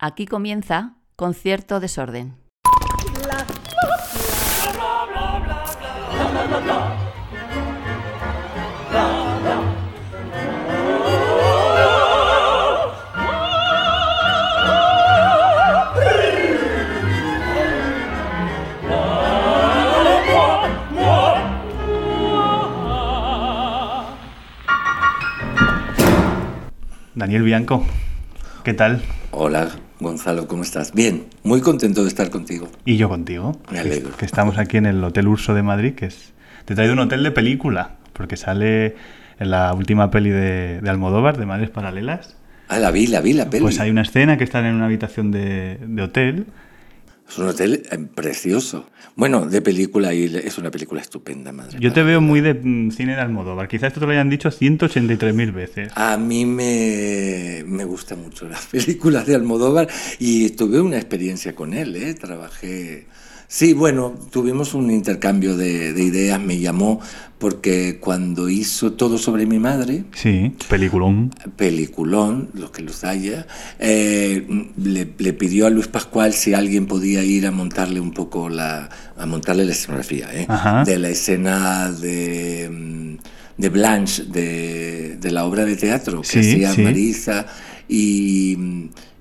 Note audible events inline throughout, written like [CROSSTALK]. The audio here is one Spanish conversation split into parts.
Aquí comienza Concierto Desorden. Daniel Bianco, ¿qué tal? Hola, Gonzalo, ¿cómo estás? Bien, muy contento de estar contigo. Y yo contigo. Me alegro. Que, que estamos aquí en el Hotel Urso de Madrid, que es... Te he traído un hotel de película, porque sale en la última peli de, de Almodóvar, de Madres Paralelas. Ah, la vi, la vi, la peli. Pues hay una escena que están en una habitación de, de hotel. Es un hotel eh, precioso. Bueno, de película, y es una película estupenda, madre. Yo te veo muy de mm, cine de Almodóvar. Quizás esto te lo hayan dicho 183.000 veces. A mí me, me gustan mucho [LAUGHS] las películas de Almodóvar y tuve una experiencia con él, ¿eh? Trabajé... Sí, bueno, tuvimos un intercambio de, de ideas, me llamó porque cuando hizo Todo sobre mi madre, Sí, peliculón. peliculón, los que los haya, eh, le, le pidió a Luis Pascual si alguien podía ir a montarle un poco la, a montarle la escenografía, ¿eh? De la escena de, mm, de Blanche, de, de la obra de teatro que Sí, hacía sí. Marisa y,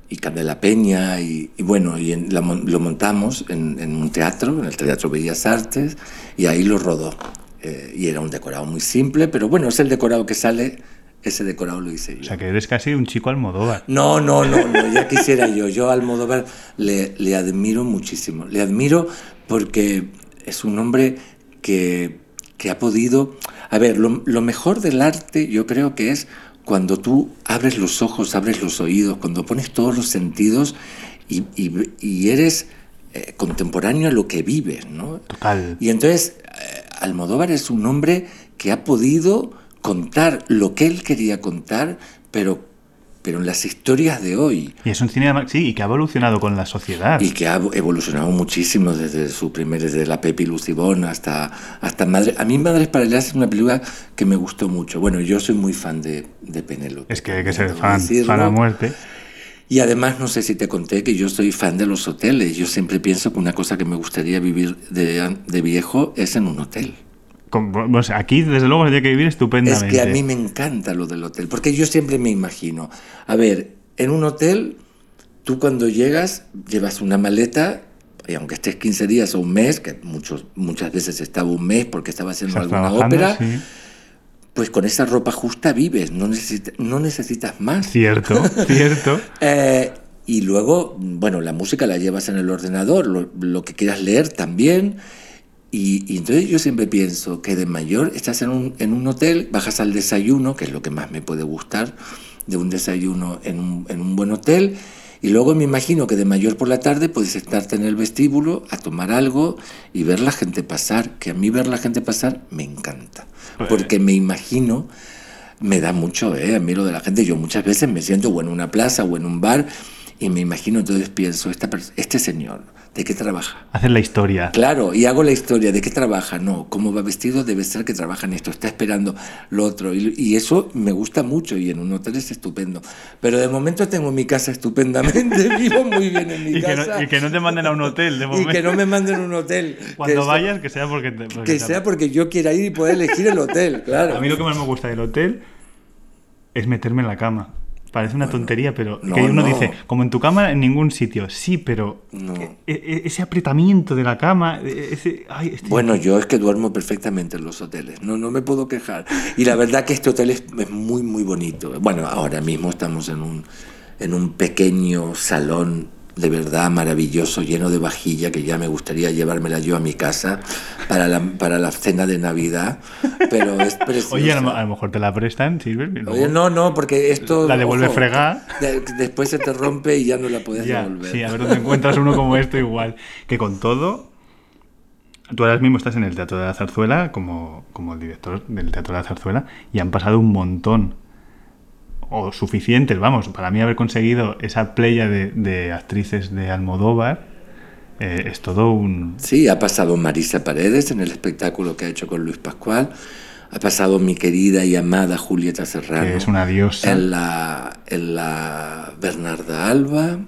y Candela Peña, y, y bueno, y en- la lo montamos en, en un teatro, en el Teatro Bellas Artes, y ahí lo rodó. Eh, y era un decorado muy simple, pero bueno, es el decorado que sale, ese decorado lo hice yo. O sea, que eres casi un chico Almodóvar. No, no, no, no, ya quisiera yo. Yo a Almodóvar le, le admiro muchísimo. Le admiro porque es un hombre que, que ha podido... A ver, lo, lo mejor del arte yo creo que es cuando tú abres los ojos, abres los oídos, cuando pones todos los sentidos y, y- y eres eh, contemporáneo a lo que vives, ¿no? Total. Y entonces eh, Almodóvar es un hombre que ha podido contar lo que él quería contar, pero, pero en las historias de hoy. Y es un cine, sí, y que ha evolucionado con la sociedad. Y que ha evolucionado muchísimo desde su primer, desde la Pepi Lucibón hasta, hasta Madre. A mí Madres Paralelas es una película que me gustó mucho. Bueno, yo soy muy fan de, de Penélope. Es que hay que ser fan, decirlo. fan a muerte. Y además, no sé si te conté que yo soy fan de los hoteles. Yo siempre pienso que una cosa que me gustaría vivir de, de viejo es en un hotel. Con- sea, aquí, desde luego, se tiene que vivir Es estupendamente. que a mí me encanta lo del hotel, porque yo siempre me imagino, a ver, en un hotel, tú cuando llegas llevas una maleta, y aunque estés 15 días o un mes, que muchos, muchas veces estaba un mes porque estaba haciendo alguna ópera, sí. pues con esa ropa justa vives, no, necesita- no necesitas más. Cierto, [LAUGHS] cierto. Eh, y luego, bueno, la música la llevas en el ordenador, lo, lo que quieras leer también. Y, y entonces yo siempre pienso que de mayor estás en un, en un hotel, bajas al desayuno, que es lo que más me puede gustar, de un desayuno en un, en un buen hotel. Y luego me imagino que de mayor por la tarde puedes estarte en el vestíbulo a tomar algo y ver la gente pasar, que a mí ver la gente pasar me encanta. Pues- Porque me imagino me da mucho, ¿eh? A mí lo de la gente, yo muchas veces me siento o en una plaza o en un bar y me imagino, entonces pienso, esta, este señor, ¿de qué trabaja? Hacer la historia. Claro, y hago la historia, ¿de qué trabaja? No, cómo va vestido debe ser que trabaja en esto, está esperando lo otro. Y, y eso me gusta mucho y en un hotel es estupendo. Pero de momento tengo mi casa estupendamente, [LAUGHS] vivo muy bien en mi Y que, casa. no, y que no te manden a un hotel, de [LAUGHS] y momento. que no me manden a un hotel. [LAUGHS] que Cuando esto- vayas, que sea porque... te- porque Que sea porque yo quiera ir y poder elegir el hotel, claro. A mí lo que más me gusta del hotel es meterme en la cama. Parece una tontería, pero no, que uno no. dice, como en tu cama en ningún sitio. Sí, pero No. e- e- ese apretamiento de la cama, e- ese... ay, estoy- Bueno, yo es que duermo perfectamente en los hoteles, no, no me puedo quejar. Y la verdad que este hotel es, es muy, muy bonito. Bueno, ahora mismo estamos en un, en un pequeño salón de verdad maravilloso, lleno de vajilla, que ya me gustaría llevármela yo a mi casa para la, para la cena de Navidad, pero es precioso. [LAUGHS] Oye, a lo, a lo mejor te la prestan, sirve. Oye, no, no, porque esto... La devuelve ojo, fregar. de- después se te rompe y ya no la puedes Ya, devolver. sí, a ver dónde encuentras uno como esto igual. Que con todo, tú ahora mismo estás en el Teatro de la Zarzuela como, como el director del Teatro de la Zarzuela y han pasado un montón, o suficientes, vamos, para mí haber conseguido esa playa de, de actrices de Almodóvar eh, es todo un... Sí, ha pasado Marisa Paredes en el espectáculo que ha hecho con Luis Pascual. Ha pasado mi querida y amada Julieta Serrano. Que es una diosa. En la, en la Bernarda Alba.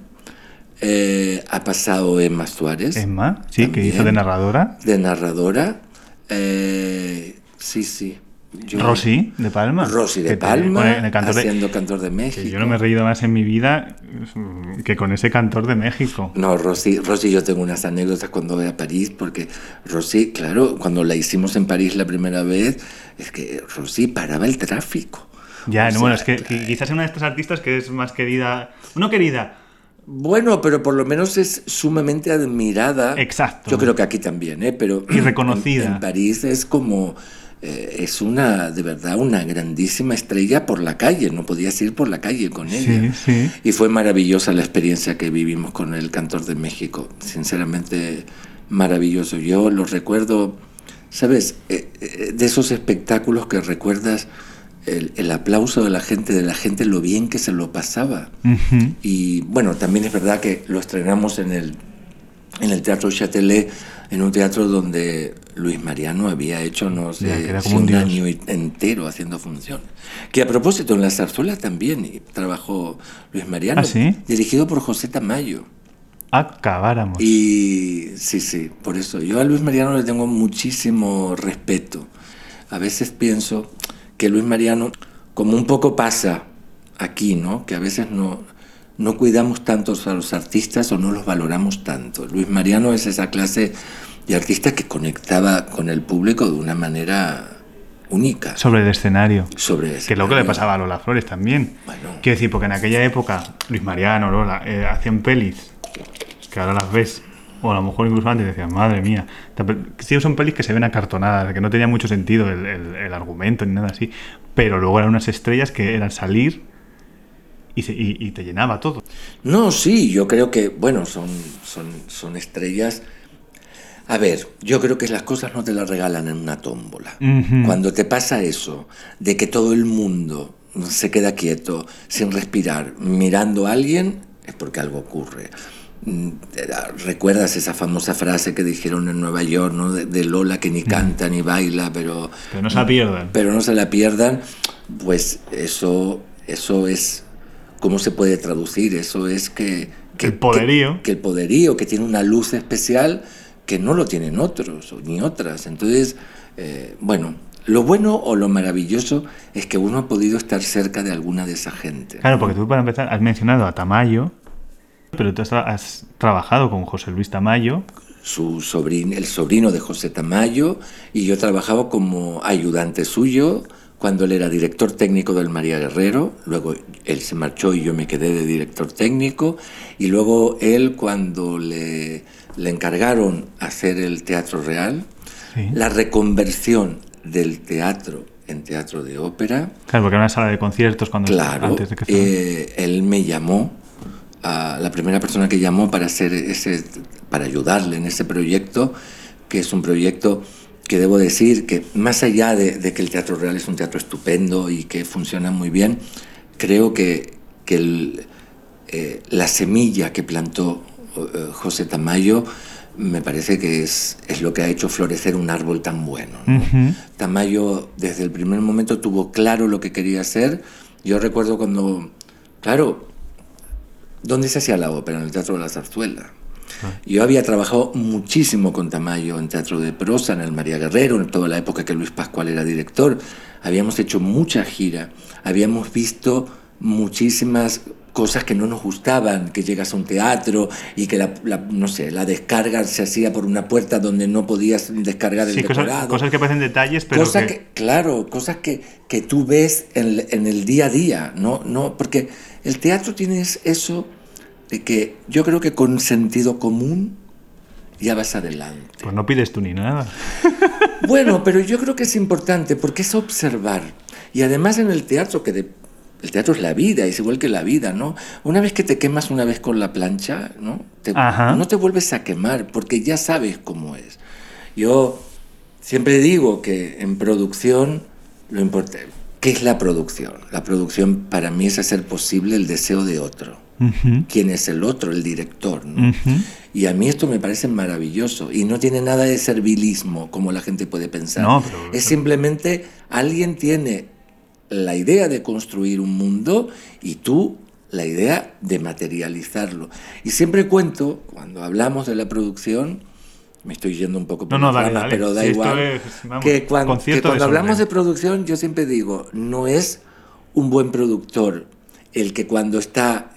Eh, ha pasado Emma Suárez. Emma, sí, que hizo de narradora. De narradora. Eh, sí, sí. Yo- Rosy de Palma. Rosy de te Palma, en el cantor de- haciendo Cantor de México. que yo no me he reído más en mi vida mm, que con ese cantor de México. No, Rosy, Rosy, yo tengo unas anécdotas cuando voy a París, porque Rosy, claro, cuando la hicimos en París la primera vez, es que Rosy paraba el tráfico. Ya, O no, bueno, es sea, que, que quizás es una de estas artistas que es más querida. No querida, Bueno, pero por lo menos es sumamente admirada. Exacto. Yo creo que aquí también, ¿eh? Pero Y reconocida. En, en París es como eh, es una de verdad una grandísima estrella por la calle. No podías ir por la calle con ella. Sí, sí. Y fue maravillosa la experiencia que vivimos con el Cantor de México. Sinceramente, maravilloso. Yo lo recuerdo, ¿sabes? Eh, eh, de esos espectáculos que recuerdas el, el aplauso de la gente, de la gente, lo bien que se lo pasaba. Y bueno, también es verdad que lo estrenamos en el, en el Teatro Châtelet, en un teatro donde Luis Mariano había hecho, no sé, Ya, como un un año entero haciendo funciones. Que a propósito, en la zarzuela también trabajó Luis Mariano, ¿Ah, sí? dirigido por José Tamayo. Acabáramos. Y sí, sí, por eso. Yo a Luis Mariano le tengo muchísimo respeto. A veces pienso que Luis Mariano, como un poco pasa aquí, ¿no? Que a veces no, no cuidamos tanto a los artistas o no los valoramos tanto. Luis Mariano es esa clase de artista que conectaba con el público de una manera única. Sobre el escenario. Sobre Que es lo que le escenario. pasaba a Lola Flores también. Bueno. Quiero decir, porque en aquella época Luis Mariano, Lola, eh, hacían pelis que ahora las ves, o a lo mejor incluso antes decías, madre mía. Sí, son pelis que se ven acartonadas, que no tenía mucho sentido el, el- el argumento ni nada así, pero luego eran unas estrellas que eran salir y, se- y- y te llenaba todo. No, sí, yo creo que, bueno, son, son, son estrellas. A ver, yo creo que las cosas no te las regalan en una tómbola. Cuando te pasa eso, de que todo el mundo se queda quieto, sin respirar, mirando a alguien, es porque algo ocurre. Mm, ¿Recuerdas esa famosa frase que dijeron en Nueva York, ¿no? de, de Lola que ni canta ni baila, pero Pero no se la pierdan. pero no se la pierdan, pues eso, eso es, ¿cómo se puede traducir? Eso es que... que El poderío. Que, que el poderío, que tiene una luz especial que no lo tienen otros o ni otras. Entonces, eh, bueno, lo bueno o lo maravilloso es que uno ha podido estar cerca de alguna de esa gente. Claro, porque tú para empezar has mencionado a Tamayo, pero tú has, has trabajado con José Luis Tamayo. su sobrino, el sobrino de José Tamayo, y yo trabajaba como ayudante suyo cuando él era director técnico del María Guerrero, luego él se marchó y yo me quedé de director técnico, y luego él cuando le, le encargaron hacer el Teatro Real, Sí. la reconversión del teatro en teatro de ópera, Claro, porque era una sala de conciertos cuando Claro, antes de que eh, él me llamó, a la primera persona que llamó para hacer ese, para ayudarle en ese proyecto, que es un proyecto que debo decir que más allá de, de que el Teatro Real es un teatro estupendo y que funciona muy bien, creo que, que el, eh, la semilla que plantó eh, José Tamayo me parece que es, es lo que ha hecho florecer un árbol tan bueno. Tamayo desde el primer momento tuvo claro lo que quería hacer. Yo recuerdo cuando, claro, ¿dónde se hacía la ópera? En el Teatro de la Zarzuela. Yo había trabajado muchísimo con Tamayo en teatro de prosa, en el María Guerrero, en toda la época que Luis Pascual era director. Habíamos hecho mucha gira, habíamos visto muchísimas cosas que no nos gustaban, que llegas a un teatro y que la, la- no sé, la descarga se hacía por una puerta donde no podías descargar el Sí, decorado. cosas que parecen detalles, pero Cosas que, que, claro, cosas que, que tú ves en, en el día a día, ¿no? no Porque el teatro tiene es- eso de que yo creo que con sentido común ya vas adelante. pues no pides tú ni nada. [LAUGHS] Bueno, pero yo creo que es importante porque es observar. Y además en el teatro, que de- el teatro es la vida, es igual que la vida, ¿no? Una vez que te quemas una vez con la plancha, ¿no? Te- no te vuelves a quemar porque ya sabes cómo es. Yo siempre digo que en producción lo importante, ¿qué es la producción? La producción para mí es hacer posible el deseo de otro. Ujú, ¿Quién es el otro? El director. Y a mí esto me parece maravilloso y no tiene nada de servilismo como la gente puede pensar. No, pero- Es simplemente alguien tiene la idea de construir un mundo y tú la idea de materializarlo. Y siempre cuento, cuando hablamos de la producción, me estoy yendo un poco por No, no, las dale, ramas, dale. pero da Sí, igual. es, vamos, que cuando hablamos de producción, yo siempre digo, no es un buen productor el que cuando está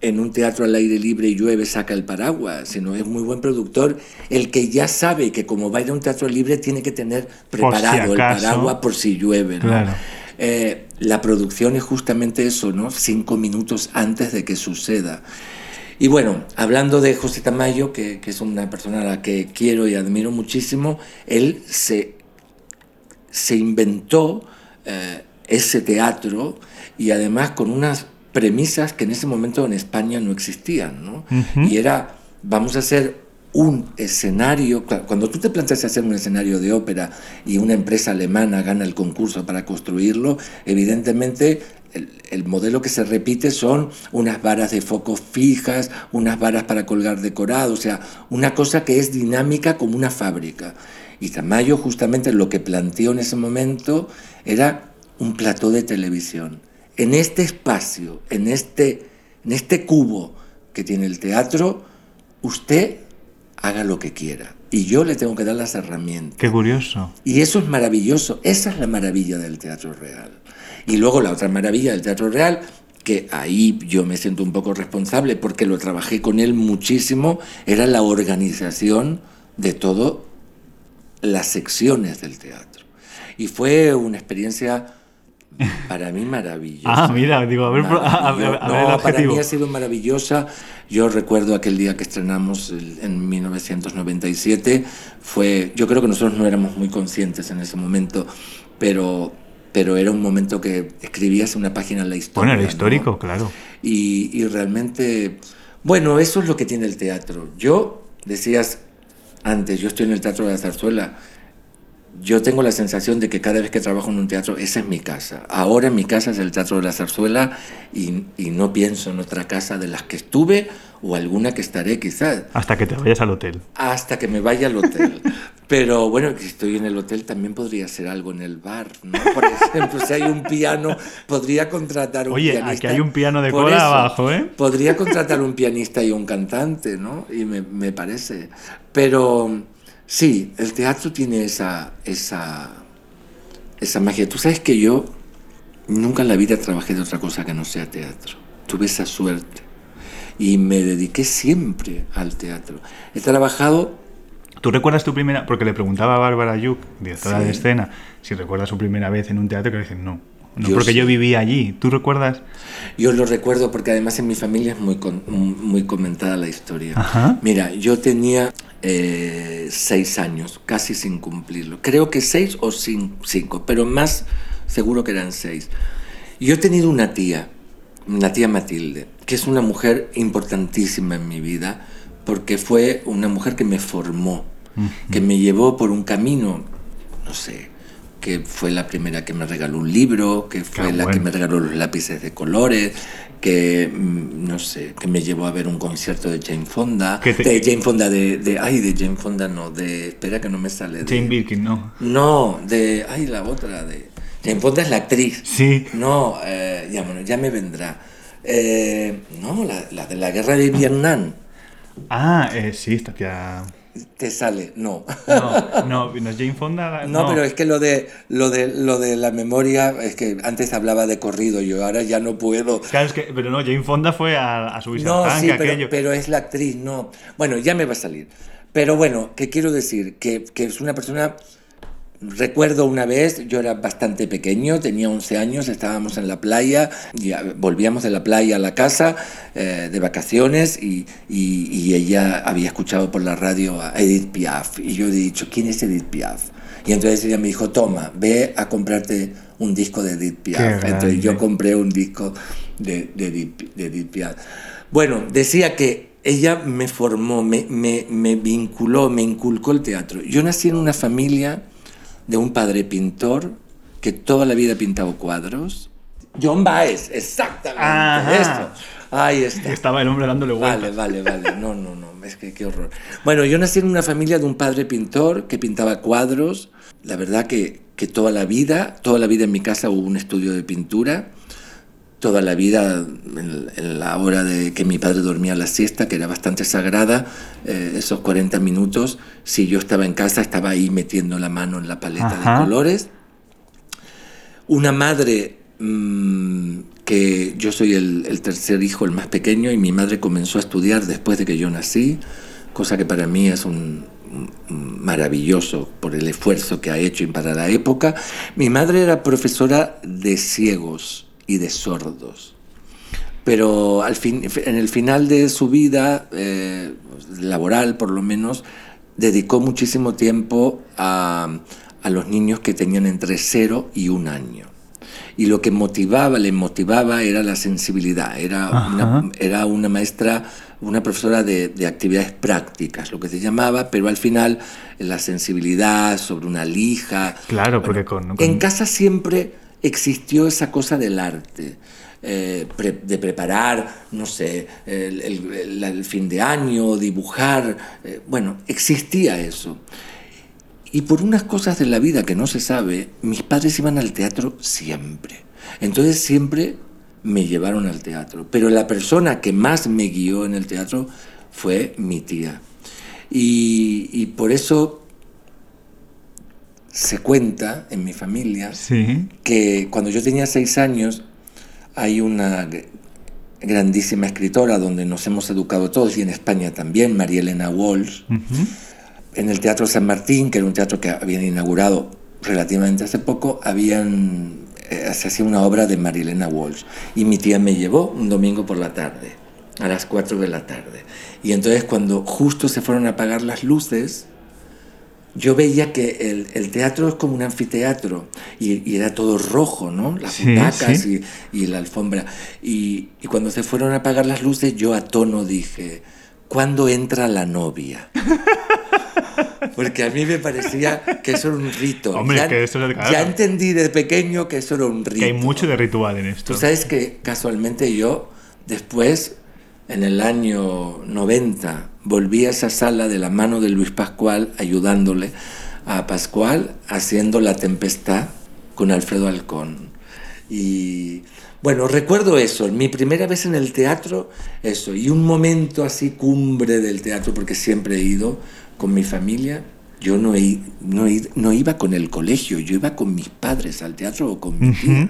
en un teatro al aire libre y llueve saca el paraguas, sino es muy buen productor el que ya sabe que como va a ir a un teatro libre tiene que tener preparado el paraguas por si llueve. ¿no? Claro. Eh, la producción es justamente eso, ¿no? Cinco minutos antes de que suceda. Y bueno, hablando de José Tamayo, que, que es una persona a la que quiero y admiro muchísimo, él se, se inventó eh, ese teatro y además con unas premisas que en ese momento en España no existían, ¿no? Y era, vamos a hacer un escenario, cua- cuando tú te planteas hacer un escenario de ópera y una empresa alemana gana el concurso para construirlo, evidentemente el, el modelo que se repite son unas varas de foco fijas, unas varas para colgar decorado, o sea, una cosa que es dinámica como una fábrica. Y Tamayo justamente lo que planteó en ese momento era un plató de televisión. En este espacio, en este, en este cubo que tiene el teatro, usted haga lo que quiera. Y yo le tengo que dar las herramientas. Qué curioso. Y eso es maravilloso. Esa es la maravilla del teatro real. Y luego la otra maravilla del teatro real, que ahí yo me siento un poco responsable porque lo trabajé con él muchísimo, era la organización de todas las secciones del teatro. Y fue una experiencia para mí maravillosa. Ah, mira, digo, a ver, a ver, a ver el No, para mí ha sido maravillosa. Yo recuerdo aquel día que estrenamos en 1997. Fue, yo creo que nosotros no éramos muy conscientes en ese momento, pero, pero era un momento que escribías una página en la historia. Bueno, era ¿no? histórico, claro. Y, y realmente, bueno, eso es lo que tiene el teatro. Yo, decías antes, yo estoy en el Teatro de la Zarzuela. Yo tengo la sensación de que cada vez que trabajo en un teatro, esa es mi casa. Ahora mi casa es el Teatro de la Zarzuela y, y no pienso en otra casa de las que estuve o alguna que estaré quizás Hasta que te vayas al hotel. hasta que me vaya al hotel. [LAUGHS] Pero bueno, si estoy en el hotel también podría hacer algo en el bar, ¿no? Por ejemplo, si hay un piano, podría contratar un Oye, pianista. aquí hay un piano de Por cola eso, abajo, ¿eh? Podría contratar un pianista y un cantante, ¿no? Y me, me parece. Pero sí, el teatro tiene esa, esa, esa magia. Tú sabes que yo nunca en la vida trabajé de otra cosa que no sea teatro. Tuve esa suerte. Y me dediqué siempre al teatro. He trabajado ¿Tú recuerdas tu primera? Porque le preguntaba a Bárbara Yuk, directora Sí. de escena, si recuerda su primera vez en un teatro, que le dicen no. No, Yo porque sí. yo vivía allí. ¿Tú recuerdas? Yo lo recuerdo porque además en mi familia es muy, con- muy comentada la historia. Ajá. Mira, yo tenía eh, seis años, casi sin cumplirlo. Creo que seis o cin- cinco, pero más seguro que eran seis. Yo he tenido una tía, la tía Matilde, que es una mujer importantísima en mi vida porque fue una mujer que me formó, que me llevó por un camino, no sé, que fue la primera que me regaló un libro, que fue Qué la que me regaló los lápices de colores, que mm, no sé, que me llevó a ver un concierto de Jane Fonda, te- de Jane Fonda de, de ay de Jane Fonda no, de espera que no me sale de Jane Birkin, ¿no? no, de ay la otra de Jane Fonda es la actriz. Sí. No, eh, ya bueno, ya me vendrá. Eh, no, la, la de la guerra de Vietnam. Ah, eh, sí, esta tía... Te sale, no. No, no, no es Jane Fonda. [LAUGHS] No, pero es que lo de, lo, de, lo de la memoria, es que antes hablaba de corrido, yo ahora ya no puedo. Claro, es que, pero no, Jane Fonda fue a, a subirse No, al tanque, sí, aquello. pero, pero es la actriz, no. Bueno, ya me va a salir. Pero bueno, ¿qué quiero decir? Que, que es una persona... Recuerdo una vez, yo era bastante pequeño, tenía 11 años, estábamos en la playa, y volvíamos de la playa a la casa eh, de vacaciones y, y- y ella había escuchado por la radio a Edith Piaf y yo le he dicho, ¿quién es Edith Piaf? Y entonces ella me dijo, toma, ve a comprarte un disco de Edith Piaf. Entonces yo compré un disco de, de, Edith, de Edith Piaf. Bueno, decía que ella me formó, me, me, me vinculó, me inculcó el teatro. Yo nací en una familia de un padre pintor que toda la vida ha pintado cuadros. John Baez, exactamente, Ajá. esto. Ahí está. Estaba el hombre dándole vueltas. Vale, vale, vale. No, no, no. Es que qué horror. Bueno, yo nací en una familia de un padre pintor que pintaba cuadros. La verdad que, que toda la vida, toda la vida en mi casa hubo un estudio de pintura. Toda la vida en, en la hora de que mi padre dormía la siesta, que era bastante sagrada, eh, esos 40 minutos, si yo estaba en casa, estaba ahí metiendo la mano en la paleta Ajá. de colores. Una madre mm, que yo soy el, el tercer hijo, el más pequeño, y mi madre comenzó a estudiar después de que yo nací, cosa que para mí es un, un- maravilloso por el esfuerzo que ha hecho y para la época. Mi madre era profesora de ciegos y de sordos. Pero al fin, en el final de su vida, eh, laboral por lo menos, dedicó muchísimo tiempo a, a los niños que tenían entre 0 y un año. Y lo que motivaba, le motivaba era la sensibilidad. Era, una, era una maestra, una profesora de, de actividades prácticas, lo que se llamaba, pero al final la sensibilidad sobre una lija. Claro, porque con- con- En casa siempre existió esa cosa del arte. eh, de preparar, no sé, el, fin de año, dibujar, eh, bueno, existía eso. Y por unas cosas de la vida que no se sabe, mis padres iban al teatro siempre. Entonces siempre me llevaron al teatro. Pero la persona que más me guió en el teatro fue mi tía. Y por eso se cuenta en mi familia Sí. que cuando yo tenía seis años hay una gr- grandísima escritora donde nos hemos educado todos y en España también, María Elena Walsh, en el Teatro San Martín, que era un teatro que habían inaugurado relativamente hace poco, habían, eh, se hacía una obra de María Elena Walsh y mi tía me llevó un domingo por la tarde, a las 4 de la tarde. Y entonces cuando justo se fueron a apagar las luces, yo veía que el, el teatro es como un anfiteatro y, y era todo rojo, ¿no? Las Sí, butacas sí. Y, y la alfombra. Y, y cuando se fueron a apagar las luces, yo a tono dije, ¿cuándo entra la novia? [LAUGHS] Porque a mí me parecía que eso era un rito. Hombre, ya, que eso es- claro. ya entendí de pequeño que eso era un rito. Que hay mucho de ritual en esto. Tú sabes que casualmente yo después, en el año 90, volví a esa sala de la mano de Luis Pascual, ayudándole a Pascual haciendo La Tempestad con Alfredo Alcón. Y bueno, recuerdo eso, mi primera vez en el teatro, eso, y un momento así cumbre del teatro, porque siempre he ido con mi familia. Yo no, no, no iba con el colegio, yo iba con mis padres al teatro o con mi tía.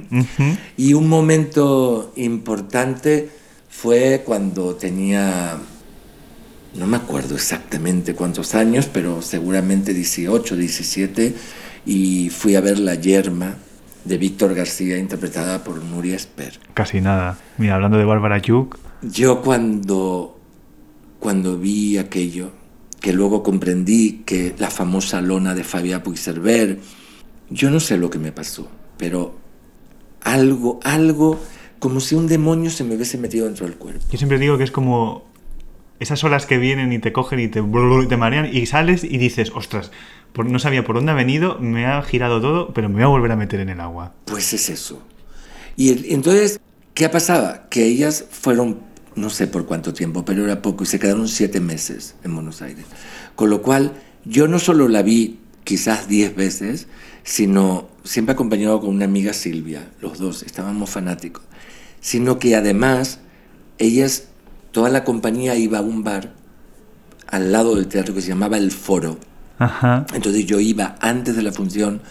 Y un momento importante fue cuando tenía, no me acuerdo exactamente cuántos años, pero seguramente 18, 17, y fui a ver La Yerma de Víctor García, interpretada por Nuria Esper. Casi nada. Mira, hablando de Bárbara Yuk, Yo cuando, cuando vi aquello, que luego comprendí que la famosa lona de Fabià Puigcerver, yo no sé lo que me pasó, pero algo, algo, como si un demonio se me hubiese metido dentro del cuerpo. yo siempre digo que es como esas olas que vienen y te cogen y te, te marean y sales y dices, ostras, por- no sabía por dónde ha venido, me ha girado todo, pero me voy a volver a meter en el agua. Pues es eso. Y entonces, ¿qué pasaba? Que ellas fueron, no sé por cuánto tiempo, pero era poco, y se quedaron siete meses en Buenos Aires. Con lo cual, yo no solo la vi quizás diez veces, sino siempre acompañado con una amiga Silvia, los dos, estábamos fanáticos, sino que además ellas, toda la compañía iba a un bar al lado del teatro que se llamaba El Foro. Ajá. Entonces yo iba antes de la función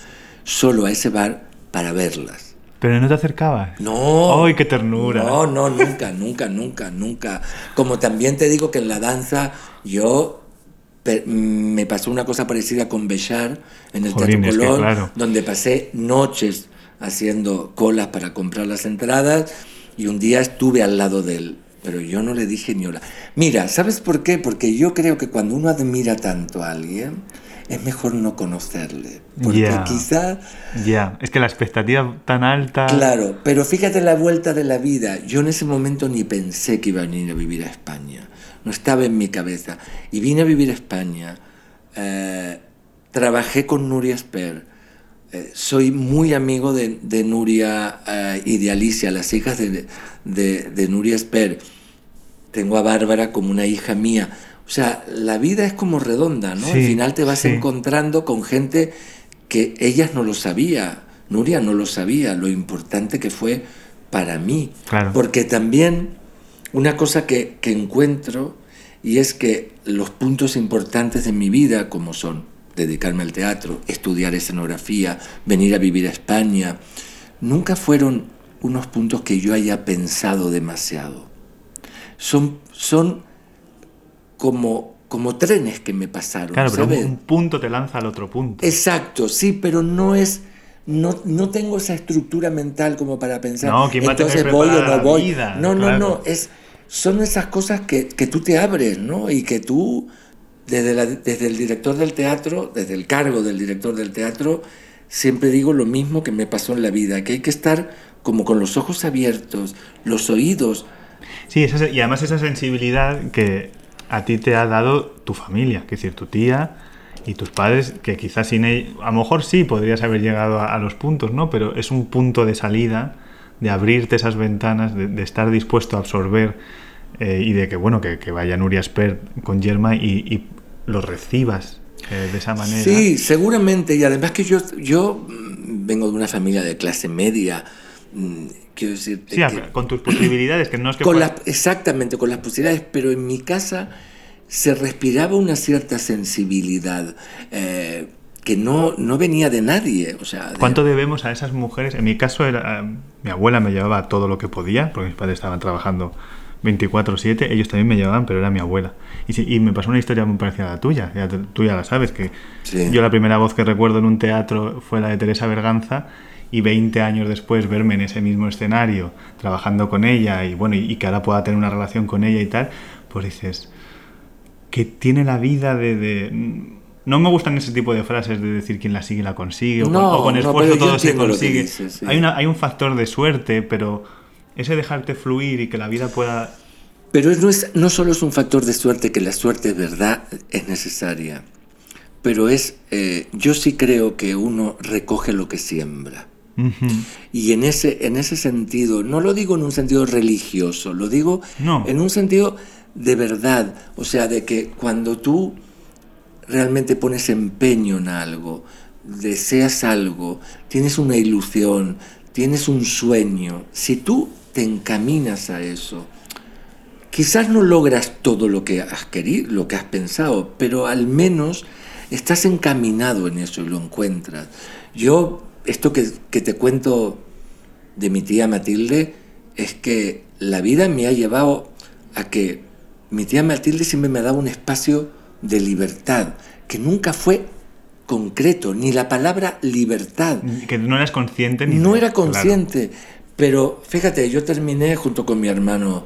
solo a ese bar para verlas. Pero no te acercabas. No. ¡Ay, qué ternura! No, no, nunca, nunca, nunca, nunca. Como también te digo que en la danza yo pe- me pasó una cosa parecida con Bellar en el Jolín, Teatro es que Colón, claro. donde pasé noches haciendo colas para comprar las entradas y un día estuve al lado de él. Pero yo no le dije ni hola. Mira, ¿sabes por qué? Porque yo creo que cuando uno admira tanto a alguien, es mejor no conocerle. Porque quizá Ya, es que la expectativa tan alta. Claro, pero fíjate la vuelta de la vida. Yo en ese momento ni pensé que iba a venir a vivir a España. No estaba en mi cabeza. Y vine a vivir a España. Eh, trabajé con Nuria Esper. Eh, soy muy amigo de, de Nuria eh, y de Alicia, las hijas de, de, de Nuria Esper. Tengo a Bárbara como una hija mía. O sea, la vida es como redonda, ¿no? Al final te vas sí. encontrando con gente que ellas no lo sabía. Nuria no lo sabía, lo importante que fue para mí. Claro. Porque también una cosa que, que encuentro y es que los puntos importantes de mi vida, como son dedicarme al teatro, estudiar escenografía, venir a vivir a España, nunca fueron unos puntos que yo haya pensado demasiado. Son, son como, como trenes que me pasaron. Claro, pero un, ¿sabes? un punto te lanza al otro punto. Exacto, sí, pero no es. No, no tengo esa estructura mental como para pensar. No, ¿quién va a tener entonces voy o no voy. vida? no, no, Claro. no. Es, son esas cosas que, que tú te abres, ¿no? Y que tú, desde, la- desde el director del teatro, desde el cargo del director del teatro, siempre digo lo mismo que me pasó en la vida, que hay que estar como con los ojos abiertos, los oídos. Sí, esa- y además esa sensibilidad que a ti te ha dado tu familia, que es decir, tu tía y tus padres, que quizás sin ella, a lo mejor sí podrías haber llegado a, a los puntos, ¿no? Pero es un punto de salida, de abrirte esas ventanas, de, de estar dispuesto a absorber eh, y de que, bueno, que, que vaya Nuria Spert con Yerma y, y lo recibas eh, de esa manera. Sí, seguramente. Y además que yo, yo mm, vengo de una familia de clase media. mm, Quiero decir, Sí, a- con tus posibilidades, que no es que con exactamente, con las posibilidades, pero en mi casa se respiraba una cierta sensibilidad eh, que no, no venía de nadie. O sea, de- ¿Cuánto debemos a esas mujeres? En mi caso, era, eh, mi abuela me llevaba todo lo que podía, porque mis padres estaban trabajando 24-7, ellos también me llevaban, pero era mi abuela. Y, me pasó una historia muy parecida a la tuya, ya tú ya la sabes, que Sí. yo la primera voz que recuerdo en un teatro fue la de Teresa Berganza, y 20 años después verme en ese mismo escenario, trabajando con ella, y bueno, y, y que ahora pueda tener una relación con ella y tal, pues dices, que tiene la vida de... de- no me gustan ese tipo de frases de decir quién la sigue la consigue, o, con- No, o con no, esfuerzo yo todo se consigue. dices, sí. hay, una, hay un factor de suerte, pero ese dejarte fluir y que la vida pueda... Pero no, es, no solo es un factor de suerte, que la suerte es verdad, es necesaria, pero es, eh, yo sí creo que uno recoge lo que siembra. Y en ese, en ese sentido, no lo digo en un sentido religioso, lo digo No. en un sentido de verdad. O sea, de que cuando tú realmente pones empeño en algo, deseas algo, tienes una ilusión, tienes un sueño, si tú te encaminas a eso, quizás no logras todo lo que has querido, lo que has pensado, pero al menos estás encaminado en eso y lo encuentras. Yo, esto que, que te cuento de mi tía Matilde, es que la vida me ha llevado a que mi tía Matilde siempre me ha dado un espacio de libertad, que nunca fue concreto, ni la palabra libertad. Que no eras consciente ni No era claro. consciente, pero fíjate, yo terminé junto con mi hermano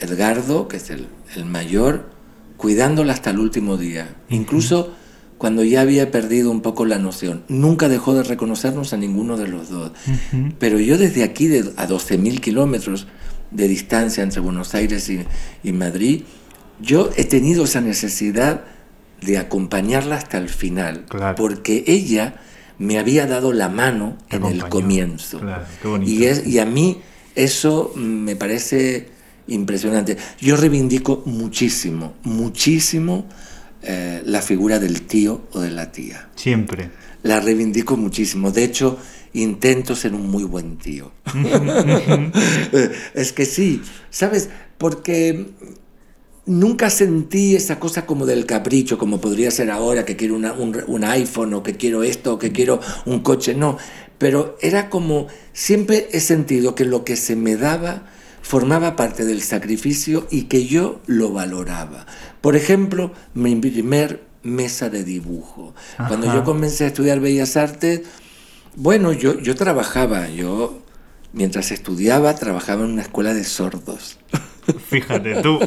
Edgardo, que es el, el mayor, cuidándola hasta el último día. Incluso cuando ya había perdido un poco la noción. Nunca dejó de reconocernos a ninguno de los dos. Pero yo desde aquí, de, a 12.000 kilómetros de distancia entre Buenos Aires y, y Madrid, yo he tenido esa necesidad de acompañarla hasta el final. Claro. Porque ella me había dado la mano Te en el comienzo. Claro, qué bonito. Y, es, y a mí eso me parece impresionante. Yo reivindico muchísimo, muchísimo eh, la figura del tío o de la tía. Siempre. La reivindico muchísimo. De hecho, intento ser un muy buen tío. [LAUGHS] es que sí, ¿sabes? Porque nunca sentí esa cosa como del capricho, como podría ser ahora, que quiero una- un, un iPhone o que quiero esto o que quiero un coche. No, pero era como, siempre he sentido que lo que se me daba formaba parte del sacrificio y que yo lo valoraba. Por ejemplo, mi primer mesa de dibujo. Cuando yo comencé a estudiar Bellas Artes, bueno, yo, yo trabajaba, yo mientras estudiaba trabajaba en una escuela de sordos. [LAUGHS] Fíjate, tú.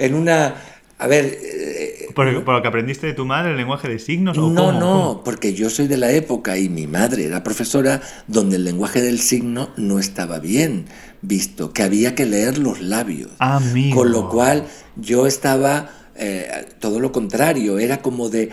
En una, a ver, eh, Por, por lo que aprendiste de tu madre, el lenguaje de signos. ¿o no, cómo? no, porque yo soy de la época y mi madre era profesora donde el lenguaje del signo no estaba bien visto, que había que leer los labios. Amigo. Con lo cual yo estaba eh, todo lo contrario, era como de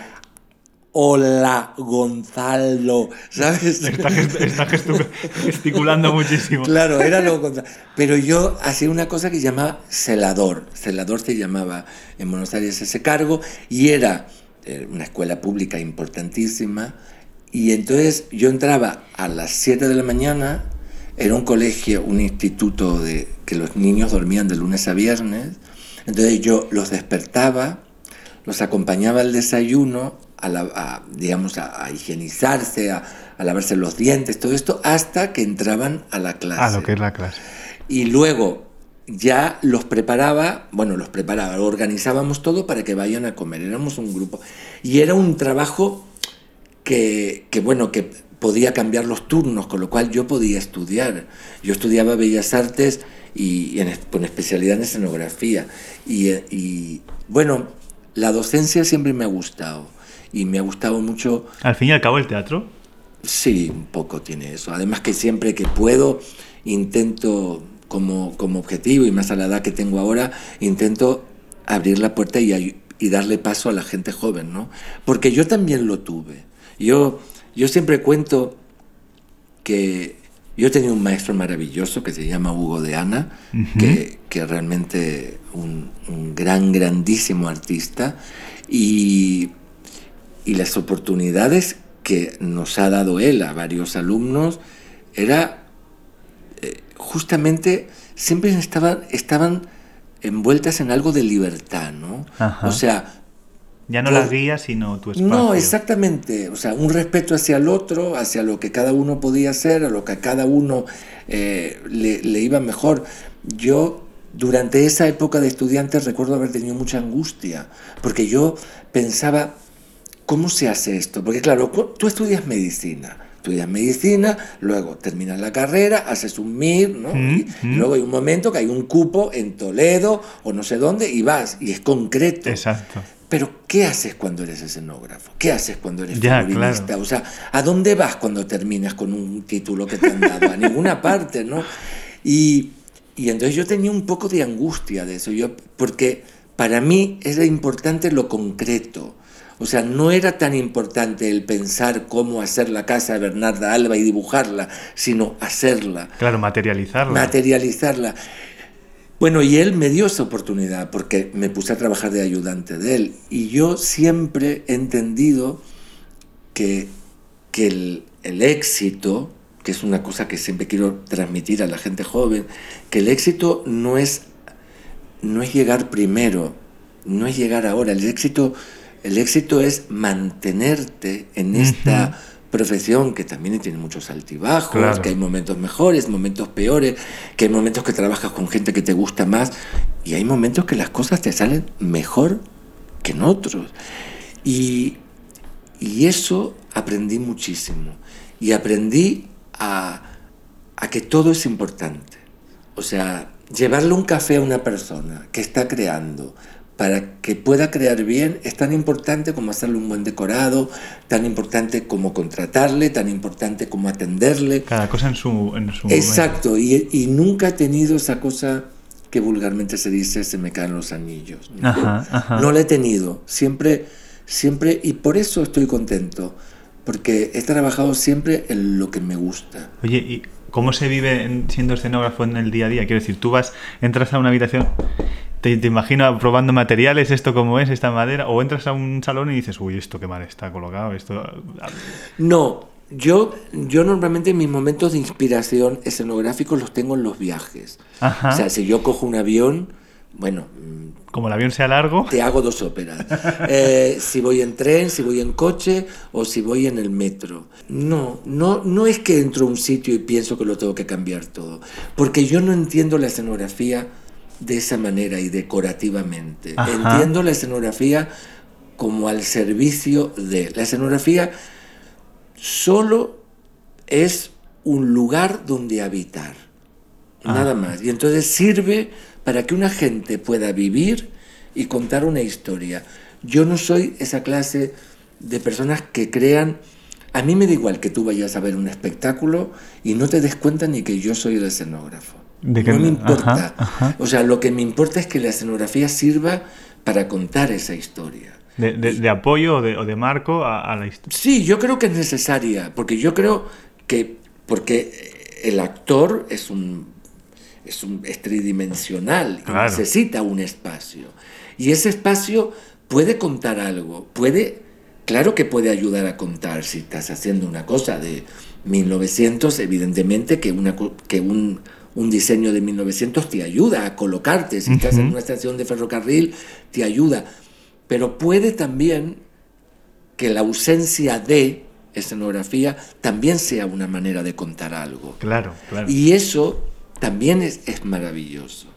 hola Gonzalo, ¿sabes? [LAUGHS] Está, gesticulando muchísimo. Claro, era lo contrario. Pero yo hacía una cosa que se llamaba celador. Celador se llamaba en Buenos Aires ese cargo y era eh, una escuela pública importantísima. Y entonces yo entraba a las 7 de la mañana, era un colegio, un instituto de que los niños dormían de lunes a viernes. Entonces yo los despertaba, los acompañaba al desayuno, a, la- a, digamos, a, a higienizarse, a, a lavarse los dientes, todo esto, hasta que entraban a la clase. Ah, lo que es la clase. Y luego ya los preparaba, bueno, los preparaba, organizábamos todo para que vayan a comer. Éramos un grupo. Y era un trabajo que, que, bueno, que podía cambiar los turnos, con lo cual yo podía estudiar. Yo estudiaba Bellas Artes y, y en con especialidad en escenografía. Y, eh, y, bueno, la docencia siempre me ha gustado. Y me ha gustado mucho Al fin y al cabo, el teatro. Sí, un poco tiene eso. Además que siempre que puedo intento como, como objetivo y más a la edad que tengo ahora, intento abrir la puerta y, y darle paso a la gente joven, ¿no? Porque yo también lo tuve. Yo, yo siempre cuento que yo tenía un maestro maravilloso que se llama Hugo de Ana, que, que realmente un, un gran, grandísimo artista, y, y las oportunidades que nos ha dado él a varios alumnos era eh, justamente siempre estaban, estaban envueltas en algo de libertad, ¿no? Ajá. O sea, Ya no Por- la guía, sino tu espacio. no, exactamente. O sea, un respeto hacia el otro, hacia lo que cada uno podía hacer, a lo que a cada uno eh, le, le iba mejor. Yo, durante esa época de estudiante, recuerdo haber tenido mucha angustia, porque yo pensaba, ¿cómo se hace esto? Porque claro, tú estudias medicina. Estudias medicina, luego terminas la carrera, haces un MIR, ¿no? Mm, y, mm. luego hay un momento que hay un cupo en Toledo o no sé dónde y vas, y es concreto. Exacto. Pero, ¿qué haces cuando eres escenógrafo? ¿Qué haces cuando eres Ya, claro. O sea, ¿a dónde vas cuando terminas con un título que te han dado? A ninguna [LAUGHS] parte, ¿no? Y, y entonces yo tenía un poco de angustia de eso, yo, porque para mí era importante lo concreto. O sea, no era tan importante el pensar cómo hacer la casa de Bernarda Alba y dibujarla, sino hacerla Claro, materializarla. materializarla. Bueno, y él me dio esa oportunidad porque me puse a trabajar de ayudante de él. Y yo siempre he entendido que, que el, el éxito, que es una cosa que siempre quiero transmitir a la gente joven, que el éxito no es, no es llegar primero, no es llegar ahora. El éxito, el éxito es mantenerte en esta profesión que también tiene muchos altibajos, Claro. que hay momentos mejores, momentos peores, que hay momentos que trabajas con gente que te gusta más y hay momentos que las cosas te salen mejor que en otros. Y, y eso aprendí muchísimo. Y aprendí a, a que todo es importante. O sea, llevarle un café a una persona que está creando para que pueda crear bien es tan importante como hacerle un buen decorado, tan importante como contratarle, tan importante como atenderle. Cada cosa en su, en su Exacto, y, y nunca he tenido esa cosa que vulgarmente se dice, se me caen los anillos. ¿no? Ajá, ajá. No la he tenido, siempre, siempre, y por eso estoy contento, porque he trabajado siempre en lo que me gusta. Oye, ¿y cómo se vive en- siendo escenógrafo en el día a día? Quiero decir, tú vas, entras a una habitación, te, te imagino probando materiales, esto como es, esta madera, o entras a un salón y dices, uy, esto qué mal está colocado, esto... No, yo, yo normalmente mis momentos de inspiración escenográficos los tengo en los viajes. Ajá. O sea, si yo cojo un avión, bueno, mm, Como el avión sea largo, te hago dos óperas. [LAUGHS] Eh, si voy en tren, si voy en coche o si voy en el metro. No, no, no es que entro a un sitio y pienso que lo tengo que cambiar todo. Porque yo no entiendo la escenografía de esa manera y decorativamente. Ajá. Entiendo la escenografía como al servicio de... La escenografía solo es un lugar donde habitar. Nada Ah. más. Y entonces sirve para que una gente pueda vivir y contar una historia. Yo no soy esa clase de personas que crean... A mí me da igual que tú vayas a ver un espectáculo y no te des cuenta ni que yo soy el escenógrafo. De que- no me importa. ajá, ajá. O sea, lo que me importa es que la escenografía sirva para contar esa historia. de, de- de apoyo o de, o de marco a, a la historia. Sí, yo creo que es necesaria, porque yo creo que porque el actor es un es un es tridimensional y necesita un espacio. Y ese espacio puede contar algo, puede claro que puede ayudar a contar si estás haciendo una cosa de 1900, evidentemente que, una, que un, un diseño de 1900 te ayuda a colocarte, si estás en una estación de ferrocarril, te ayuda, pero puede también que la ausencia de escenografía también sea una manera de contar algo. Claro, claro. Y eso también es, es maravilloso,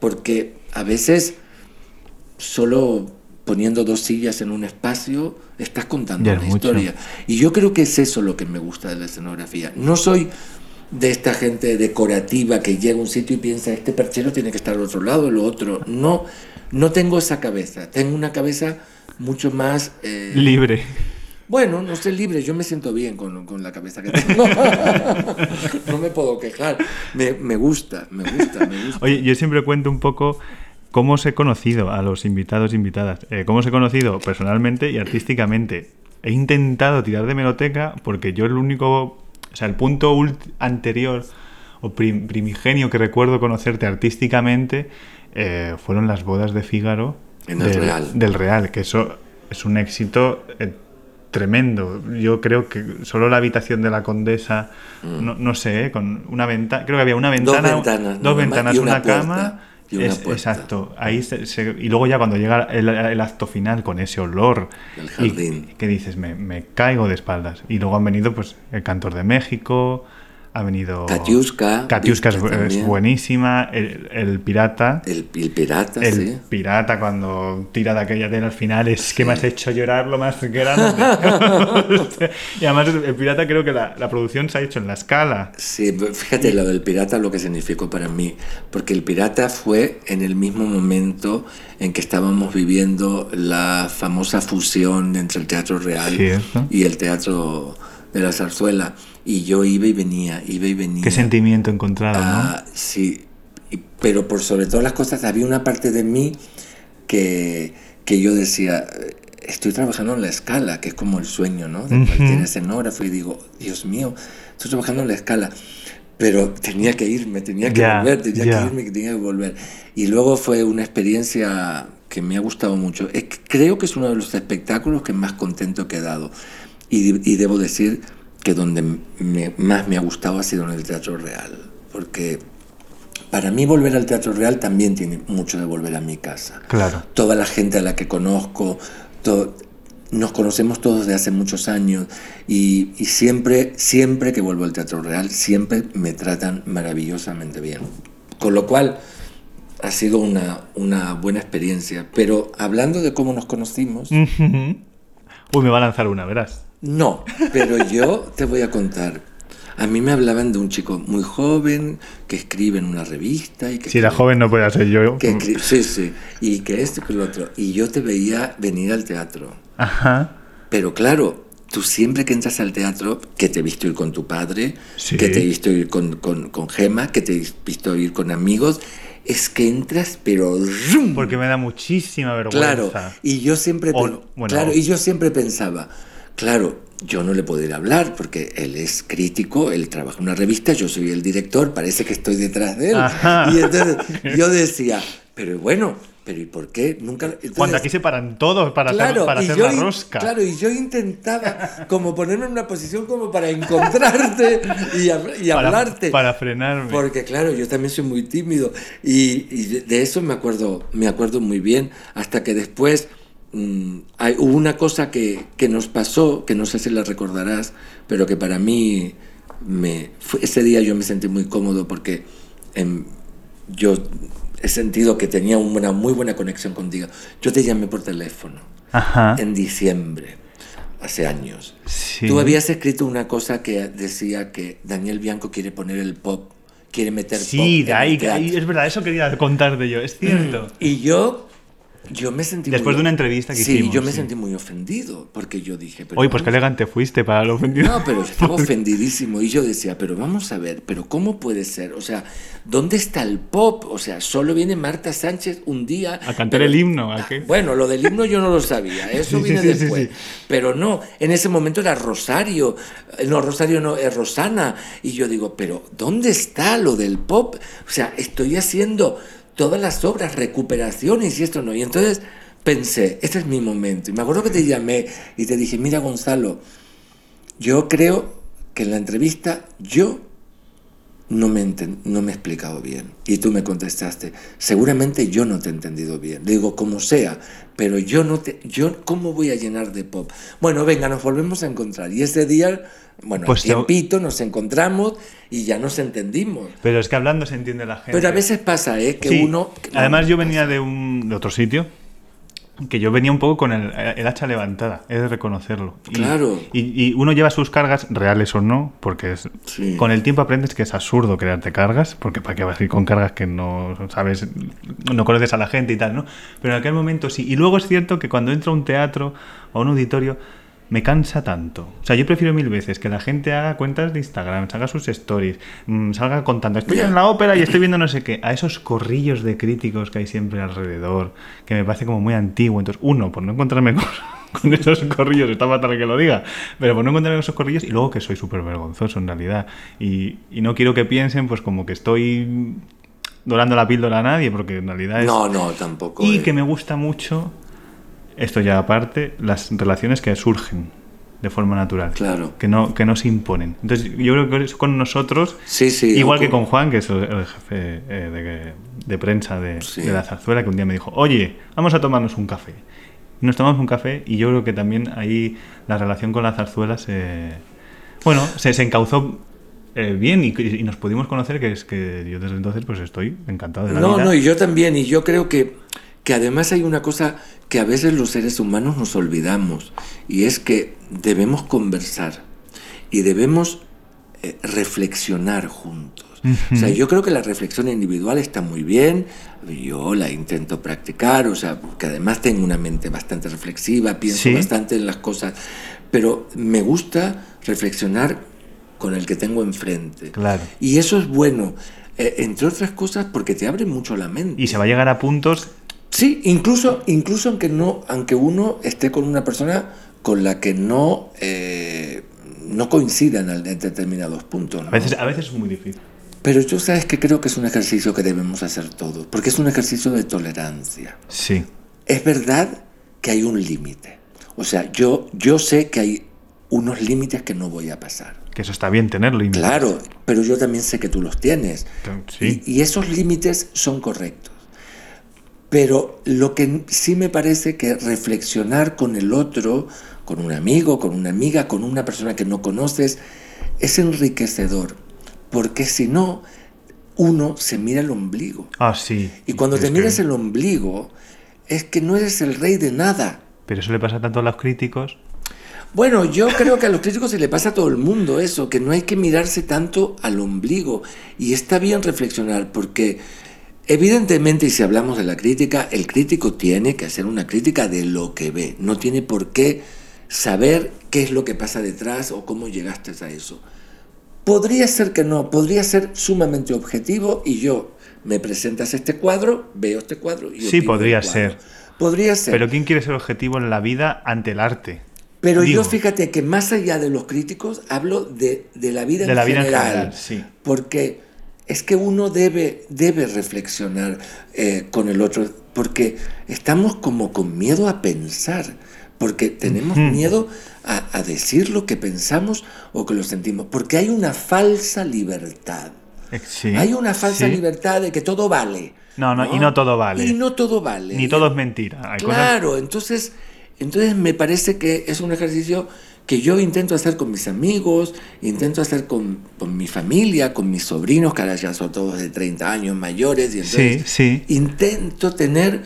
porque a veces solo poniendo dos sillas en un espacio estás contando una mucho. historia. Y yo creo que es eso lo que me gusta de la escenografía. No soy de esta gente decorativa que llega a un sitio y piensa, este perchero tiene que estar al otro lado, lo otro. No, no tengo esa cabeza. Tengo una cabeza mucho más... eh, Libre. bueno, no sé, libre, yo me siento bien con, con la cabeza que tengo. [LAUGHS] [LAUGHS] no me puedo quejar. Me, me gusta, me gusta, me gusta. Oye, yo siempre cuento un poco cómo os he conocido a los invitados e invitadas. Eh, cómo os he conocido personalmente y artísticamente. He intentado tirar de meroteca porque yo el único, o sea, el punto anterior o prim- primigenio que recuerdo conocerte artísticamente eh, fueron las bodas de Fígaro En el del, Real. del Real, que eso es un éxito eh, tremendo. Yo creo que solo la habitación de la condesa, no, no sé, eh, con una ventana, creo que había una Mm. Dos ventana, ventanas, dos ventanas, una, una puerta, una puerta. exacto, ahí se- se- y luego ya cuando llega el, el acto final con ese olor El y que dices me, me caigo de espaldas y luego han venido pues el cantor de México ha venido Katiuska, Katiuska es, es buenísima el, el pirata El, el pirata, el sí. pirata cuando tira de aquella tela al final es que me has hecho llorar lo más grande. [LAUGHS] y además el pirata creo que la, la producción se ha hecho en la escala. Sí, fíjate lo del pirata lo que significó para mí, porque el pirata fue en el mismo momento en que estábamos viviendo la famosa fusión entre el teatro real Cierto. y el teatro de la zarzuela, y yo iba y venía, iba y venía. Qué sentimiento encontrado, ¿no? Ah, sí, y- pero por sobre todas las cosas había una parte de mí que, que yo decía, estoy trabajando en la escala, que es como el sueño, ¿no? De cualquier escenógrafo, y digo, Dios mío, estoy trabajando en la escala. Pero tenía que irme, tenía que Ya, volver, tenía ya. que irme, tenía que volver. Y luego fue una experiencia que me ha gustado mucho. Es creo que es uno de los espectáculos que más contento he quedado. Y, y debo decir que donde me- más me ha gustado ha sido en el Teatro Real. Porque para mí volver al Teatro Real también tiene mucho de volver a mi casa. Claro. Toda la gente a la que conozco, nos conocemos todos de hace muchos años y, y siempre, siempre que vuelvo al Teatro Real, siempre me tratan maravillosamente bien. Con lo cual ha sido una, una buena experiencia. Pero hablando de cómo nos conocimos. Uy, me va a lanzar una, verás. No, pero yo te voy a contar. A mí me hablaban de un chico muy joven que escribe en una revista y que Si era escribe- joven no podía ser yo. que escri- sí, sí, y que esto que lo otro. Y yo te veía venir al teatro. Ajá. Pero claro, tú siempre que entras al teatro, que te he visto ir con tu padre, Sí. que te he visto ir con, con, con Gema, que te he visto ir con amigos, es que entras, pero ¡rum! Porque me da muchísima vergüenza. Claro, y yo siempre, O- bueno. claro, y yo siempre pensaba, claro, yo no le puedo ir a hablar porque él es crítico, él trabaja en una revista, yo soy el director, parece que estoy detrás de él. Ajá. Y entonces yo decía, pero bueno, pero ¿y por qué? Nunca. entonces- Cuando aquí se paran todos para hacer, Claro, para hacer yo la rosca. Claro, y yo intentaba como ponerme en una posición como para encontrarte y, hab- y para, hablarte. para frenarme. Porque claro, yo también soy muy tímido y, y de- de eso me acuerdo, me acuerdo muy bien, hasta que después mm, hay, hubo una cosa que, que nos pasó, que no sé si la recordarás, pero que para mí, me, fue- ese día yo me sentí muy cómodo porque em, yo he sentido que tenía una muy buena conexión contigo. Yo te llamé por teléfono Ajá. en diciembre, hace años. Sí. Tú habías escrito una cosa que decía que Daniel Bianco quiere poner el pop, quiere meter pop. Sí, teatro. ahí- es verdad, eso quería contarte yo, es cierto. Y yo, yo me sentí. Después muy- de una entrevista que sí, hicimos, yo me sí. sentí muy ofendido porque yo dije. Pero Oye, pues qué elegante fuiste para lo ofendido. No, pero [LAUGHS] estaba ofendidísimo y yo decía, pero vamos a ver, pero ¿cómo puede ser? O sea, ¿dónde está el pop? O sea, solo viene Marta Sánchez un día A cantar pero- el himno, ¿a qué? Bueno, lo del himno yo no lo sabía, [LAUGHS] eso Sí, viene después. Pero no, en ese momento era Rosario, eh, no, Rosario no, es Rosana. Y yo digo, pero ¿dónde está lo del pop? O sea, estoy haciendo todas las obras, recuperaciones y esto no. Y entonces pensé, este es mi momento. Y me acuerdo que te llamé y te dije, mira Gonzalo, yo creo que en la entrevista yo no me, no me he explicado bien. Y tú me contestaste, seguramente yo no te he entendido bien. Le digo, como sea, pero yo no te, yo, ¿cómo voy a llenar de pop? Bueno, venga, nos volvemos a encontrar. Y ese día, bueno, Pues te- tiempito nos encontramos y ya nos entendimos. Pero es que hablando se entiende la gente. Pero a veces pasa, ¿eh? Que Sí. uno... que- Además, yo venía de, un, de otro sitio que yo venía un poco con el, el hacha levantada, he de reconocerlo. Y- Claro. Y, y uno lleva sus cargas, reales o no, porque es, Sí. con el tiempo aprendes que es absurdo crearte cargas, porque para qué vas a ir con cargas que no sabes, no conoces a la gente y tal, ¿no? Pero en aquel momento sí. Y luego es cierto que cuando entro a un teatro o a un auditorio, me cansa tanto. O sea, yo prefiero mil veces que la gente haga cuentas de Instagram, haga sus stories, mm, salga contando, estoy en la ópera y estoy viendo no sé qué, a esos corrillos de críticos que hay siempre alrededor, que me parece como muy antiguo. Entonces, uno, por no encontrarme con, [LAUGHS] con esos corrillos, está fatal que lo diga, pero por no encontrarme con esos corrillos y luego que soy súper vergonzoso en realidad. Y, y no quiero que piensen pues como que estoy dorando la píldora a nadie, porque en realidad es... No, no, tampoco. Y eh. que me gusta mucho, esto ya aparte, las relaciones que surgen de forma natural. Claro. Que no, que no se imponen. Entonces, yo creo que eso con nosotros, Sí, sí. igual que con- Juan, que es el, el jefe eh, de, de prensa de, Sí. de la zarzuela, que un día me dijo, oye, vamos a tomarnos un café. Y nos tomamos un café y yo creo que también ahí la relación con la zarzuela se... Bueno, se, se encauzó eh, bien y, y nos pudimos conocer, que es que yo desde entonces pues estoy encantado de la No, vida. no, y yo también, y yo creo que, que además hay una cosa que a veces los seres humanos nos olvidamos, y es que debemos conversar y debemos eh, reflexionar juntos. O sea, yo creo que la reflexión individual está muy bien, yo la intento practicar, o sea, porque además tengo una mente bastante reflexiva, pienso Sí. bastante en las cosas, pero me gusta reflexionar con el que tengo enfrente. Claro. Y eso es bueno, eh, entre otras cosas porque te abre mucho la mente. Y se va a llegar a puntos Sí, incluso, incluso aunque, no, aunque uno esté con una persona con la que no, eh, no coincidan en determinados puntos. ¿no? A veces, a veces es muy difícil. Pero yo sabes que creo que es un ejercicio que debemos hacer todos, porque es un ejercicio de tolerancia. Sí. Es verdad que hay un límite. O sea, yo, yo sé que hay unos límites que no voy a pasar. Que eso está bien tenerlo. y- Claro, pero yo también sé que tú los tienes. Sí. Y, y esos límites son correctos. Pero lo que sí me parece que reflexionar con el otro, con un amigo, con una amiga, con una persona que no conoces, es enriquecedor. Porque si no, uno se mira el ombligo. Ah, sí. Y cuando Es te que- miras el ombligo, es que no eres el rey de nada. Pero eso le pasa tanto a los críticos. Bueno, yo creo que a los críticos se le pasa a todo el mundo eso, que no hay que mirarse tanto al ombligo. Y está bien reflexionar, porque evidentemente, y si hablamos de la crítica, el crítico tiene que hacer una crítica de lo que ve. No tiene por qué saber qué es lo que pasa detrás o cómo llegaste a eso. Podría ser que no, podría ser sumamente objetivo y yo me presentas este cuadro, veo este cuadro y Sí, opino podría cuadro. ser. Podría ser. Pero ¿quién quiere ser objetivo en la vida ante el arte? Pero Digo, yo fíjate que más allá de los críticos, hablo de, de la vida, De en, la vida en general, general, sí. Porque es que uno debe, debe reflexionar eh, con el otro, porque estamos como con miedo a pensar, porque tenemos miedo a, a decir lo que pensamos o que lo sentimos, porque hay una falsa libertad. Eh, sí, Hay una falsa sí. libertad de que todo vale. No, no, y no todo vale. Y no todo vale. Ni todo es mentira. Hay cosas- Claro, entonces, entonces me parece que es un ejercicio que yo intento hacer con mis amigos, intento hacer con, con mi familia, con mis sobrinos, que ahora ya son todos de 30 años mayores, y entonces Sí, sí. intento tener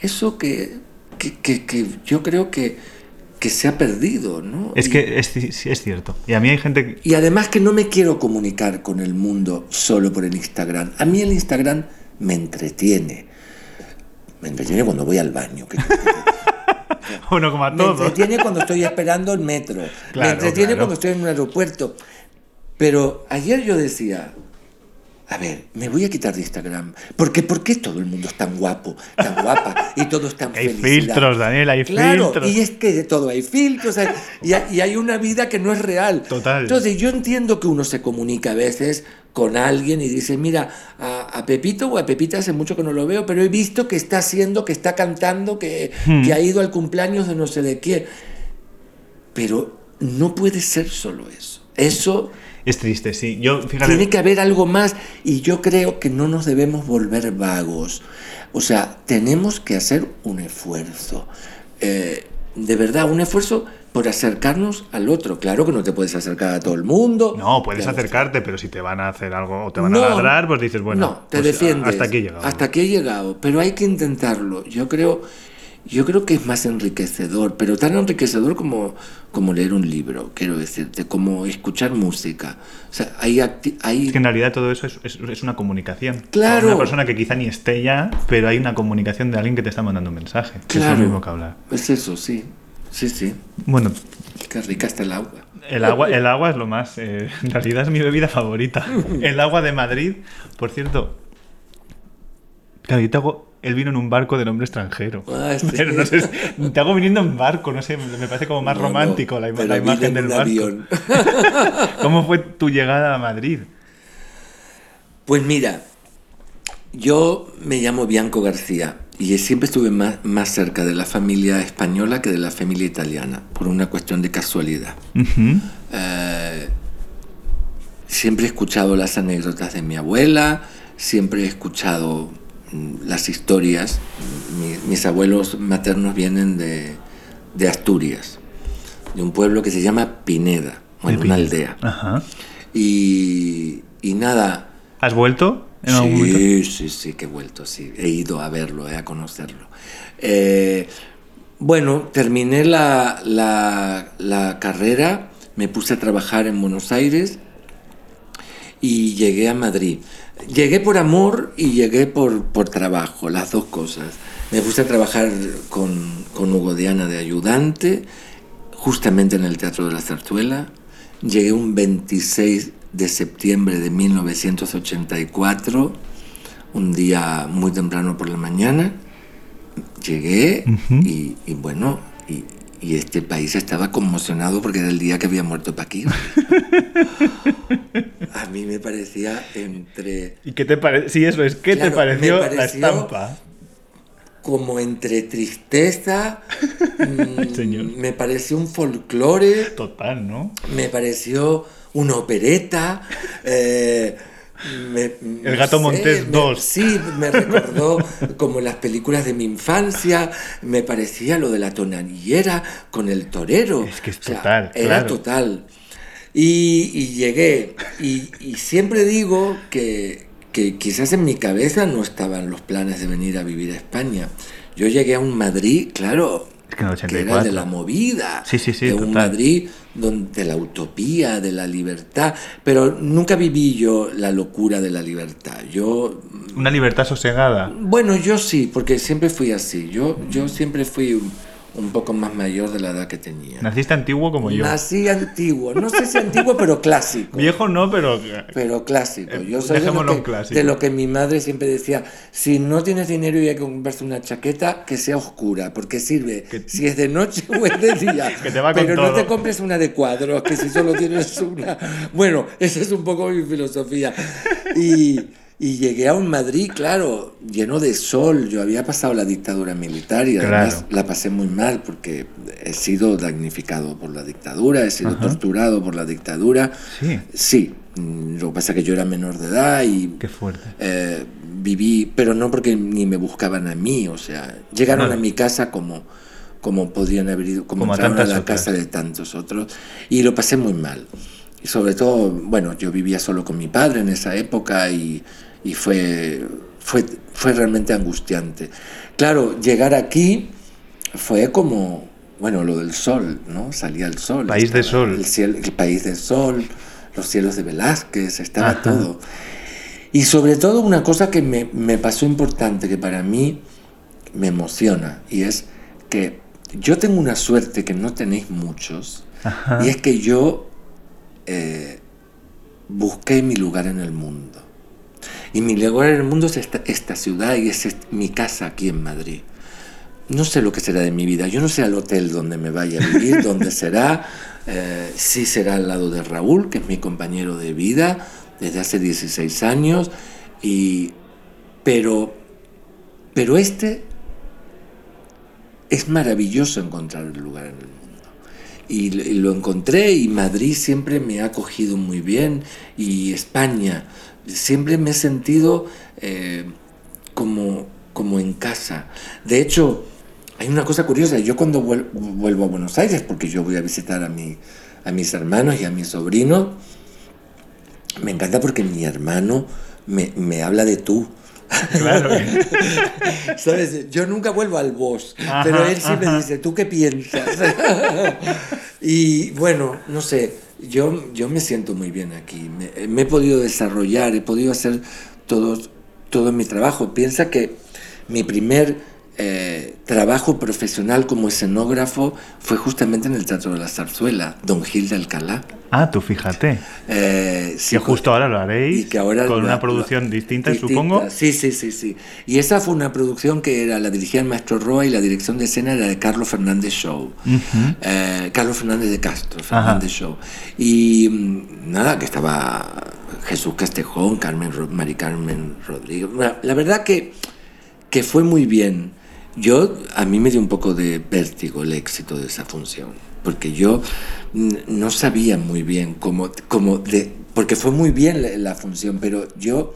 eso que, que, que- que yo creo que, que se ha perdido, ¿no? Es Y- que es, es cierto. Y a mí hay gente que... y además que no me quiero comunicar con el mundo solo por el Instagram. A mí el Instagram me entretiene. Me entretiene cuando voy al baño. que- [LAUGHS] Bueno, como a Me todos. entretiene cuando estoy esperando el metro. me Claro, entretiene claro. cuando estoy en un aeropuerto. Pero ayer yo decía, a ver, me voy a quitar de Instagram. Porque ¿por qué todo el mundo es tan guapo, tan guapa y todo es tan [LAUGHS] Hay felicidad? filtros, Daniel, hay Claro, filtros. y es que de todo hay filtros hay, y hay una vida que no es real. Total. Entonces yo entiendo que uno se comunica a veces con alguien y dice, mira, a, a Pepito o a Pepita hace mucho que no lo veo, pero he visto que está haciendo, que está cantando, que, Hmm. que ha ido al cumpleaños de no sé de quién. Pero no puede ser solo eso. Eso Es triste, sí. Yo, fíjate, tiene que haber algo más y yo creo que no nos debemos volver vagos. O sea, tenemos que hacer un esfuerzo. Eh, de verdad, un esfuerzo por acercarnos al otro. Claro que no te puedes acercar a todo el mundo. no, puedes Claro. acercarte, pero si te van a hacer algo o te van No, a ladrar, pues dices, bueno, no, te pues, defiendes. hasta aquí he llegado. Hasta aquí he llegado, pero hay que intentarlo. Yo creo, yo creo que es más enriquecedor, pero tan enriquecedor como, como leer un libro, quiero decirte, como escuchar música. O sea, hay, hay Es que en realidad todo eso es, es- es una comunicación. Claro. Una persona que quizá ni esté ya, pero hay una comunicación de alguien que te está mandando un mensaje. que Es Claro. lo mismo que hablar. Es eso, sí. Sí, sí. Bueno, Qué rica está el agua. el agua, el agua es lo más. eh, [LAUGHS] en realidad es mi bebida favorita. [LAUGHS] El agua de Madrid, por cierto. Claro, yo te hago el vino en un barco de nombre extranjero. Ah, sí. [LAUGHS] Pero no sé, te hago viniendo en barco, no sé, me parece como más No, no, romántico la, pero la vine imagen en del barco. avión. ¿Cómo fue tu llegada a Madrid? Pues mira, yo me llamo Bianco García y siempre estuve más, más cerca de la familia española que de la familia italiana, por una cuestión de casualidad. Ujú. Eh, siempre he escuchado las anécdotas de mi abuela, siempre he escuchado mm, las historias. Mi- mis abuelos maternos vienen de, de Asturias, de un pueblo que se llama Pineda, bueno, una aldea. Ajá. Y, y nada, ¿Has vuelto Sí, sí, sí, que he vuelto, sí. He ido a verlo, eh, a conocerlo. Eh, bueno, terminé la, la- la carrera, me puse a trabajar en Buenos Aires y llegué a Madrid. Llegué por amor y llegué por, por trabajo, las dos cosas. Me puse a trabajar con, con Hugo Diana de ayudante, justamente en el Teatro de la Zarzuela. Llegué un 26 de septiembre de 1984, un día muy temprano por la mañana. Llegué y, y bueno, y, y este país estaba conmocionado porque era el día que había muerto Paquín. [LAUGHS] A mí me parecía entre ¿Y qué te parece? Sí, eso es. ¿Qué Claro, te pareció, la estampa? Como entre tristeza, [LAUGHS] mm, Señor. me pareció un folclore, Total, ¿no? me pareció una opereta. eh, me- El gato no Montés me- 2. Sí, me recordó como las películas de mi infancia, me parecía lo de la tonanillera con el torero. Es que es O sea, total, Era claro. total. Y, y llegué, y, y siempre digo que, que quizás en mi cabeza no estaban los planes de venir a vivir a España. Yo llegué a un Madrid, claro, Es que en el que era 84. de la movida, Sí, sí, sí, de un total. Madrid donde, de la utopía, de la libertad, pero nunca viví yo la locura de la libertad. Yo, Una libertad sosegada. bueno, yo sí, porque siempre fui así. Yo, yo siempre fui un, poco más mayor de la edad que tenía. Naciste antiguo como yo. Nací antiguo, no sé si antiguo, pero clásico. Viejo no, pero... Pero clásico. Eh, Yo soy de lo, que, clásico. de lo que mi madre siempre decía, si no tienes dinero y hay que comprarse una chaqueta, que sea oscura, porque sirve Que- si es de noche o es de día. [LAUGHS] Que te va con Pero no todo. te compres una de cuadros, que si solo tienes una... Bueno, esa es un poco mi filosofía. Y, y llegué a un Madrid, claro, lleno de sol. Yo había pasado la dictadura militar y además Claro. la pasé muy mal porque he sido damnificado por la dictadura, he sido Ajá. torturado por la dictadura. Sí. Sí, mm, lo que pasa es que yo era menor de edad y Qué fuerte. eh, viví, pero no porque ni me buscaban a mí, o sea, llegaron a mi casa como, como podían haber ido, como, Como a entraron a tantas la otras. casa de tantos otros, y lo pasé muy mal. Y sobre todo, bueno, yo vivía solo con mi padre en esa época y, y fue, fue, fue realmente angustiante. Claro, llegar aquí fue como, bueno, lo del sol, ¿no? Salía el sol. País de sol. El, cielo, el país del sol, los cielos de Velázquez, estaba Ajá. todo. Y sobre todo una cosa que me, me pasó importante, que para mí me emociona, y es que yo tengo una suerte que no tenéis muchos, Ajá. y es que yo eh, busqué mi lugar en el mundo. Y mi lugar en el mundo es esta, esta ciudad y es mi casa aquí en Madrid. No sé lo que será de mi vida. Yo no sé al hotel donde me vaya a vivir, [LAUGHS] dónde será. Eh, sí será al lado de Raúl, que es mi compañero de vida desde hace 16 años. Y, pero, pero este es maravilloso encontrar el lugar en el mundo. Y, y lo encontré y Madrid siempre me ha acogido muy bien y España. Siempre me he sentido eh, como, como en casa. De hecho, hay una cosa curiosa. Yo cuando vuel- vuelvo a Buenos Aires, porque yo voy a visitar a, mi, a mis hermanos y a mis sobrinos, me encanta porque mi hermano me, me habla de tú. Claro. [LAUGHS] ¿Sabes? Yo nunca vuelvo al vos, pero él siempre ajá. dice, ¿tú qué piensas? [LAUGHS] y bueno, no sé, yo, yo me siento muy bien aquí. Me, me he podido desarrollar, he podido hacer todo, todo mi trabajo. Piensa que mi primer eh, trabajo profesional como escenógrafo fue justamente en el Teatro de la Zarzuela, Don Gil de Alcalá. Ah, tú fíjate. Eh, sí, Que justo ahora lo haréis y que ahora con lo- una lo- producción distinta, distinta. supongo. Sí, sí, sí, sí. Y esa fue una producción que era la dirigía el maestro Roa y la dirección de escena era de Carlos Fernández Show. Ujú. Eh, Carlos Fernández de Castro, Fernández Show. Y mm, nada, que estaba Jesús Castejón, Carmen, Mari Carmen Rodríguez. Bueno, La verdad que, que fue muy bien. Yo, a mí me dio un poco de vértigo el éxito de esa función, porque yo no sabía muy bien cómo, cómo de, porque fue muy bien la, la función, pero yo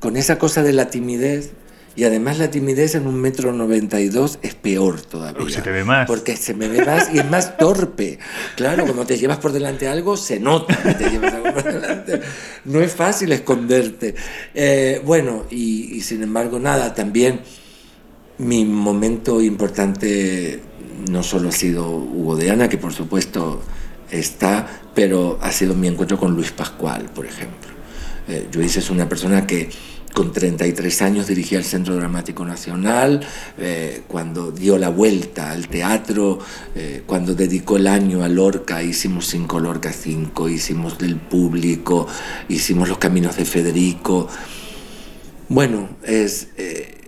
con esa cosa de la timidez, y además la timidez en un metro noventa y dos es peor todavía. Uy, se te ve más. Porque se me ve más y es más torpe. Claro, cuando te llevas por delante algo, se nota que te llevas algo por delante. No es fácil esconderte. Eh, bueno, y, y sin embargo, nada, también mi momento importante no solo ha sido Hugo de Ana, que por supuesto está, pero ha sido mi encuentro con Luis Pascual, por ejemplo. Eh, Luis es una persona que con 33 años dirigía el Centro Dramático Nacional, eh, cuando dio la vuelta al teatro, eh, cuando dedicó el año a Lorca, hicimos cinco Lorca 5, hicimos del público, hicimos los caminos de Federico. Bueno, es... eh,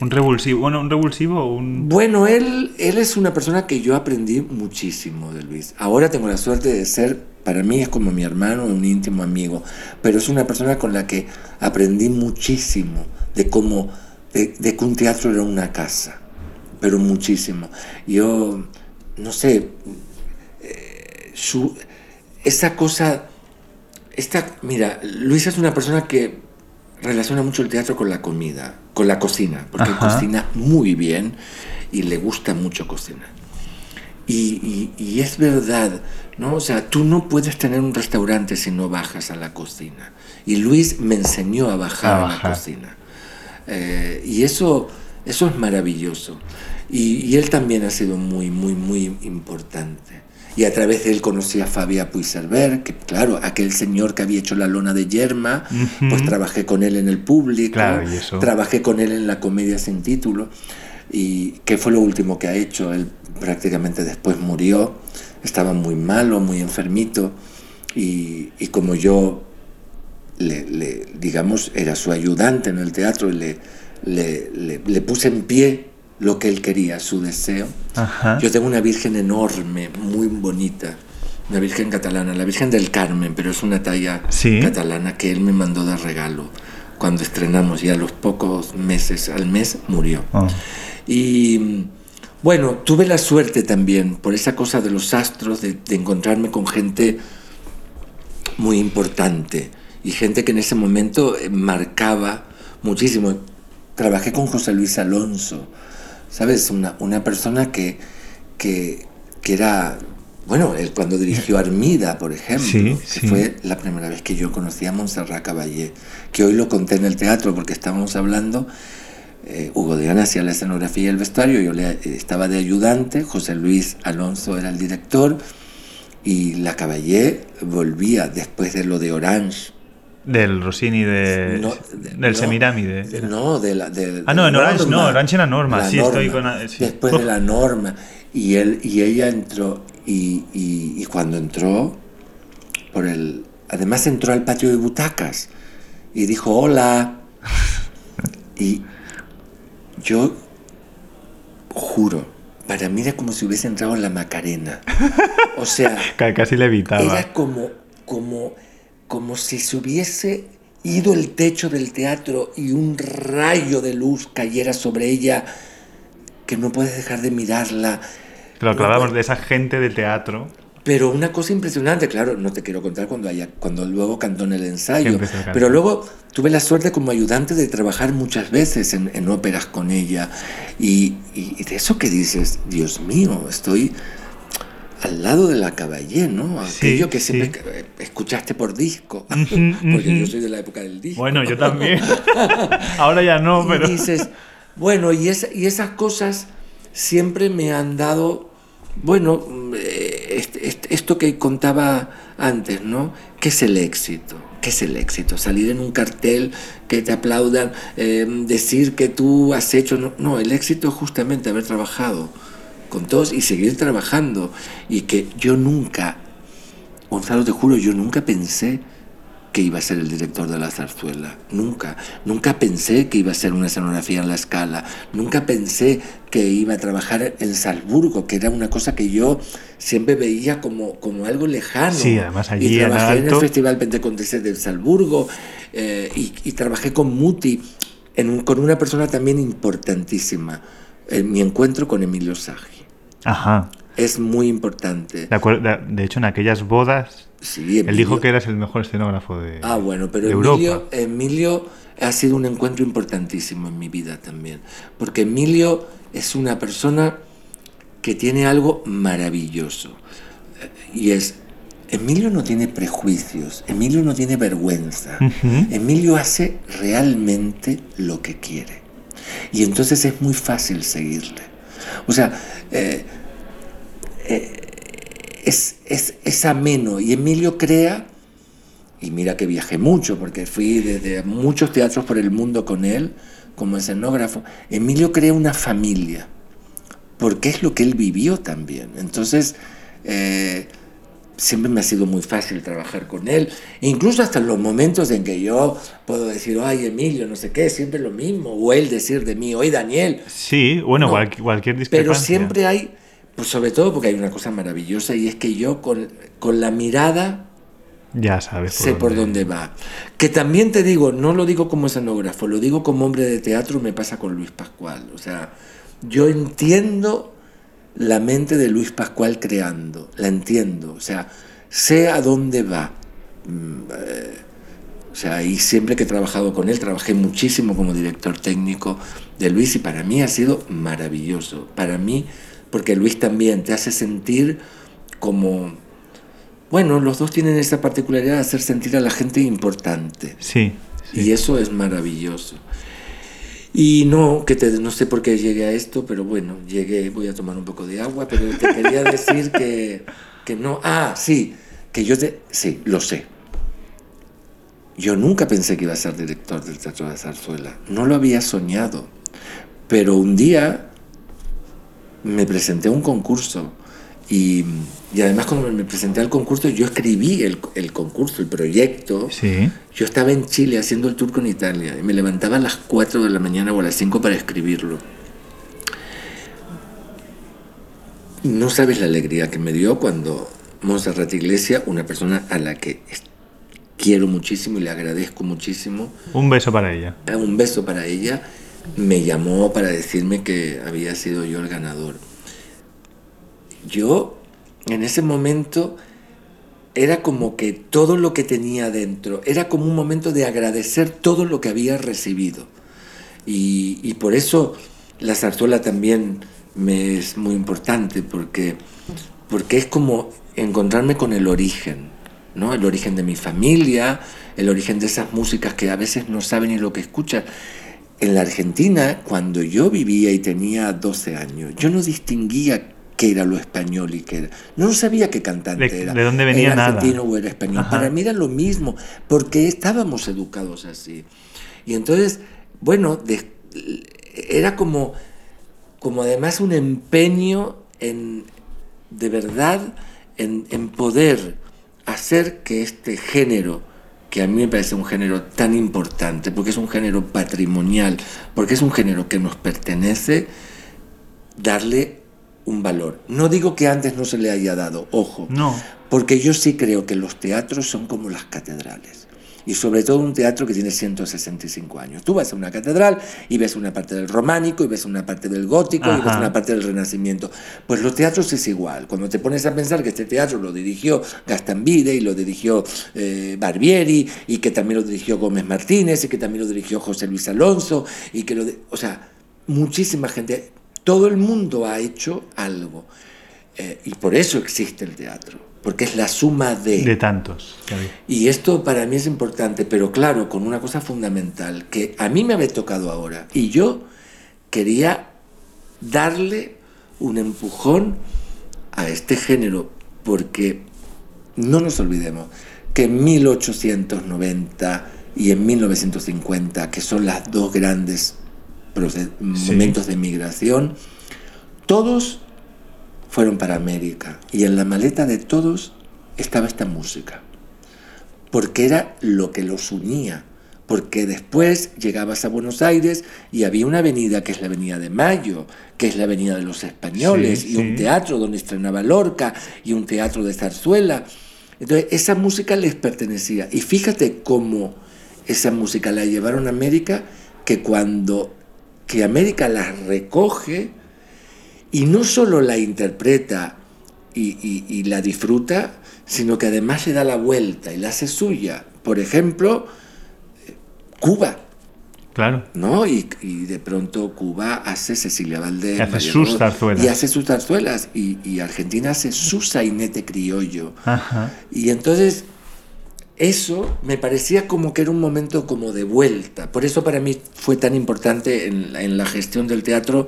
Un revulsivo, bueno, un revulsivo un... bueno, él, él es una persona que yo aprendí muchísimo de Luis. Ahora tengo la suerte de ser, para mí es como mi hermano, un íntimo amigo, pero es una persona con la que aprendí muchísimo de cómo, de, de que un teatro era una casa, pero muchísimo. Yo, no sé, eh, su, esa cosa, esta, mira, Luis es una persona que relaciona mucho el teatro con la comida, con la cocina, porque Ajá. cocina muy bien y le gusta mucho cocinar. Y, y- y es verdad, ¿no? O sea, tú no puedes tener un restaurante si no bajas a la cocina. Y Luis me enseñó a bajar A la cocina. Eh, y eso, eso es maravilloso. Y, y él también ha sido muy, muy, muy importante. Y a través de él conocí a Fabia Puigcerver, que claro, aquel señor que había hecho la lona de Yerma, pues trabajé con él en el público, Claro, trabajé con él en la comedia sin título, y que fue lo último que ha hecho. Él prácticamente después murió, estaba muy malo, muy enfermito, y, y como yo, le, le- digamos, era su ayudante en el teatro, y le, le, le- le puse en pie lo que él quería, su deseo. Ajá. Yo tengo una virgen enorme, muy bonita, una virgen catalana, la Virgen del Carmen, pero es una talla Sí. catalana que él me mandó de regalo cuando estrenamos y a los pocos meses, al mes, murió. Oh. Y bueno, tuve la suerte también, por esa cosa de los astros, de, de encontrarme con gente muy importante y gente que en ese momento eh, marcaba muchísimo. Trabajé con José Luis Alonso, ¿sabes? Una, una persona que, que, que era, bueno, él cuando dirigió Armida, por ejemplo, Sí, que sí. fue la primera vez que yo conocí a Montserrat Caballé, que hoy lo conté en el teatro porque estábamos hablando eh, Hugo de Ana hacía la escenografía y el vestuario, yo le, estaba de ayudante, José Luis Alonso era el director y la Caballé volvía después de lo de Orange. Del Rossini de, No, de- del no, Semiramide. de- No, de la. de- Ah, no, en Orange Norma. no, Orange era Norma, sí, estoy con sí. Después de la norma. Y, él, y ella entró, y, y- y cuando entró, por el. Además entró al patio de butacas. y dijo hola. [LAUGHS] Y yo juro, para mí era como si hubiese entrado en la Macarena. O sea, [LAUGHS] Ca- Casi le evitaba. era como, como, como si se hubiese ido el techo del teatro y un rayo de luz cayera sobre ella que no puedes dejar de mirarla. Pero No hablábamos de esa gente de teatro. Pero una cosa impresionante, claro, no te quiero contar cuando, haya, cuando luego cantó en el ensayo, pero luego tuve la suerte como ayudante de trabajar muchas veces en, en óperas con ella. Y, y- y de eso que dices, Dios mío, estoy al lado de la caballé, ¿no? Sí, Aquello que siempre sí. eh, escuchaste por disco, [LAUGHS] porque yo soy de la época del disco. Bueno, yo también. [LAUGHS] Ahora ya no, Y pero. dices, bueno, y, y esas cosas siempre me han dado, bueno, mm, eh, este- este- esto que contaba antes, ¿no? ¿Qué es el éxito? ¿Qué es el éxito? Salir en un cartel, que te aplaudan, eh, decir que tú has hecho... No, no, el éxito es justamente haber trabajado con todos y seguir trabajando. Y que yo nunca, Gonzalo, te juro, yo nunca pensé que iba a ser el director de la zarzuela. Nunca. Nunca pensé que iba a ser una escenografía en la escala. Nunca pensé que iba a trabajar en Salzburgo, que era una cosa que yo siempre veía como, como algo lejano. Sí, además allí y en trabajé en el Festival Pentecostés de Salzburgo eh, y, y trabajé con Muti, en con una persona también importantísima. En mi encuentro con Emilio Sagi. Ajá. Es muy importante. De, de- hecho, en aquellas bodas, Sí, él dijo que eras el mejor escenógrafo de, Ah, bueno, pero Emilio, Europa. Emilio ha sido un encuentro importantísimo en mi vida también. Porque Emilio es una persona que tiene algo maravilloso. Eh, Y es, Emilio no tiene prejuicios, Emilio no tiene vergüenza. Emilio hace realmente lo que quiere. Y entonces es muy fácil seguirle. O sea, eh, es, es, es ameno y Emilio crea, y mira que viajé mucho porque fui desde muchos teatros por el mundo con él como escenógrafo, Emilio crea una familia, porque es lo que él vivió también. Entonces, eh, siempre me ha sido muy fácil trabajar con él, e incluso hasta los momentos en que yo puedo decir, ay Emilio, no sé qué, siempre lo mismo, o él decir de mí, oye Daniel, Sí, bueno, No, cual- cualquier discrepancia. pero siempre hay, pues sobre todo porque hay una cosa maravillosa y es que yo con, con la mirada Ya sabes por sé por dónde va. Que también te digo, no lo digo como escenógrafo, lo digo como hombre de teatro, me pasa con Luis Pascual. O sea, yo entiendo la mente de Luis Pascual creando, la entiendo. O sea, sé a dónde va. Mm, eh, O sea, y siempre que he trabajado con él, trabajé muchísimo como director técnico de Luis y para mí ha sido maravilloso. Para mí, porque Luis también te hace sentir como... Bueno, los dos tienen esa particularidad de hacer sentir a la gente importante. Sí, sí. Y eso es maravilloso. Y no, que te, no sé por qué llegué a esto, pero bueno, llegué, voy a tomar un poco de agua, pero te quería decir que, que no. Ah, sí, que yo te. Sí, lo sé. Yo nunca pensé que iba a ser director del Teatro de Zarzuela. No lo había soñado. Pero un día me presenté a un concurso y, y además cuando me presenté al concurso yo escribí el, el concurso, el proyecto. Sí. Yo estaba en Chile haciendo el tour con Italia y me levantaba a las 4 de la mañana o a las 5 para escribirlo. No sabes la alegría que me dio cuando Montserrat Iglesia, una persona a la que quiero muchísimo y le agradezco muchísimo, Un beso para ella. eh, un beso para ella, me llamó para decirme que había sido yo el ganador. Yo, en ese momento, era como que todo lo que tenía dentro, era como un momento de agradecer todo lo que había recibido. Y, y por eso la zarzuela también me es muy importante, porque, porque es como encontrarme con el origen, ¿no? El origen de mi familia, el origen de esas músicas que a veces no saben ni lo que escuchan. En la Argentina, cuando yo vivía y tenía 12 años, yo no distinguía qué era lo español y qué era. No sabía qué cantante De- era. de dónde venía era nada. argentino o era español. Ajá. Para mí era lo mismo, porque estábamos educados así. Y entonces, bueno, de- era como, como además un empeño en, de verdad, en, en poder hacer que este género que a mí me parece un género tan importante, porque es un género patrimonial, porque es un género que nos pertenece, darle un valor. No digo que antes no se le haya dado, ojo, No. porque yo sí creo que los teatros son como las catedrales. Y sobre todo un teatro que tiene 165 años. Tú vas a una catedral y ves una parte del románico, y ves una parte del gótico, y ves una parte del renacimiento. Pues los teatros es igual. Cuando te pones a pensar que este teatro lo dirigió Gastambide y lo dirigió eh, Barbieri, y que también lo dirigió Gómez Martínez, y que también lo dirigió José Luis Alonso, y que lo... de- o sea, muchísima gente, todo el mundo ha hecho algo. Eh, y por eso existe el teatro, porque es la suma De tantos. que había. y esto para mí es importante, pero claro, con una cosa fundamental, que a mí me había tocado ahora, y yo quería darle un empujón a este género, porque no nos olvidemos que en 1890 y en 1950, que son las dos grandes proce- Sí. momentos de migración, todos fueron para América y en la maleta de todos estaba esta música, porque era lo que los unía, porque después llegabas a Buenos Aires y había una avenida que es la Avenida de Mayo, que es la Avenida de los Españoles, Sí, y un sí. teatro donde estrenaba Lorca y un teatro de zarzuela. Entonces esa música les pertenecía. Y fíjate cómo esa música la llevaron a América, que cuando que América la recoge, y no solo la interpreta y, y- y la disfruta, sino que además le da la vuelta y la hace suya. Por ejemplo, Cuba, Claro. ¿no? Y, y de pronto Cuba hace Cecilia Valdés. Y hace María sus zarzuelas. Y hace sus zarzuelas. Y, y Argentina hace su sainete criollo. Ajá. Y entonces eso me parecía como que era un momento como de vuelta. Por eso para mí fue tan importante en, la- en la gestión del teatro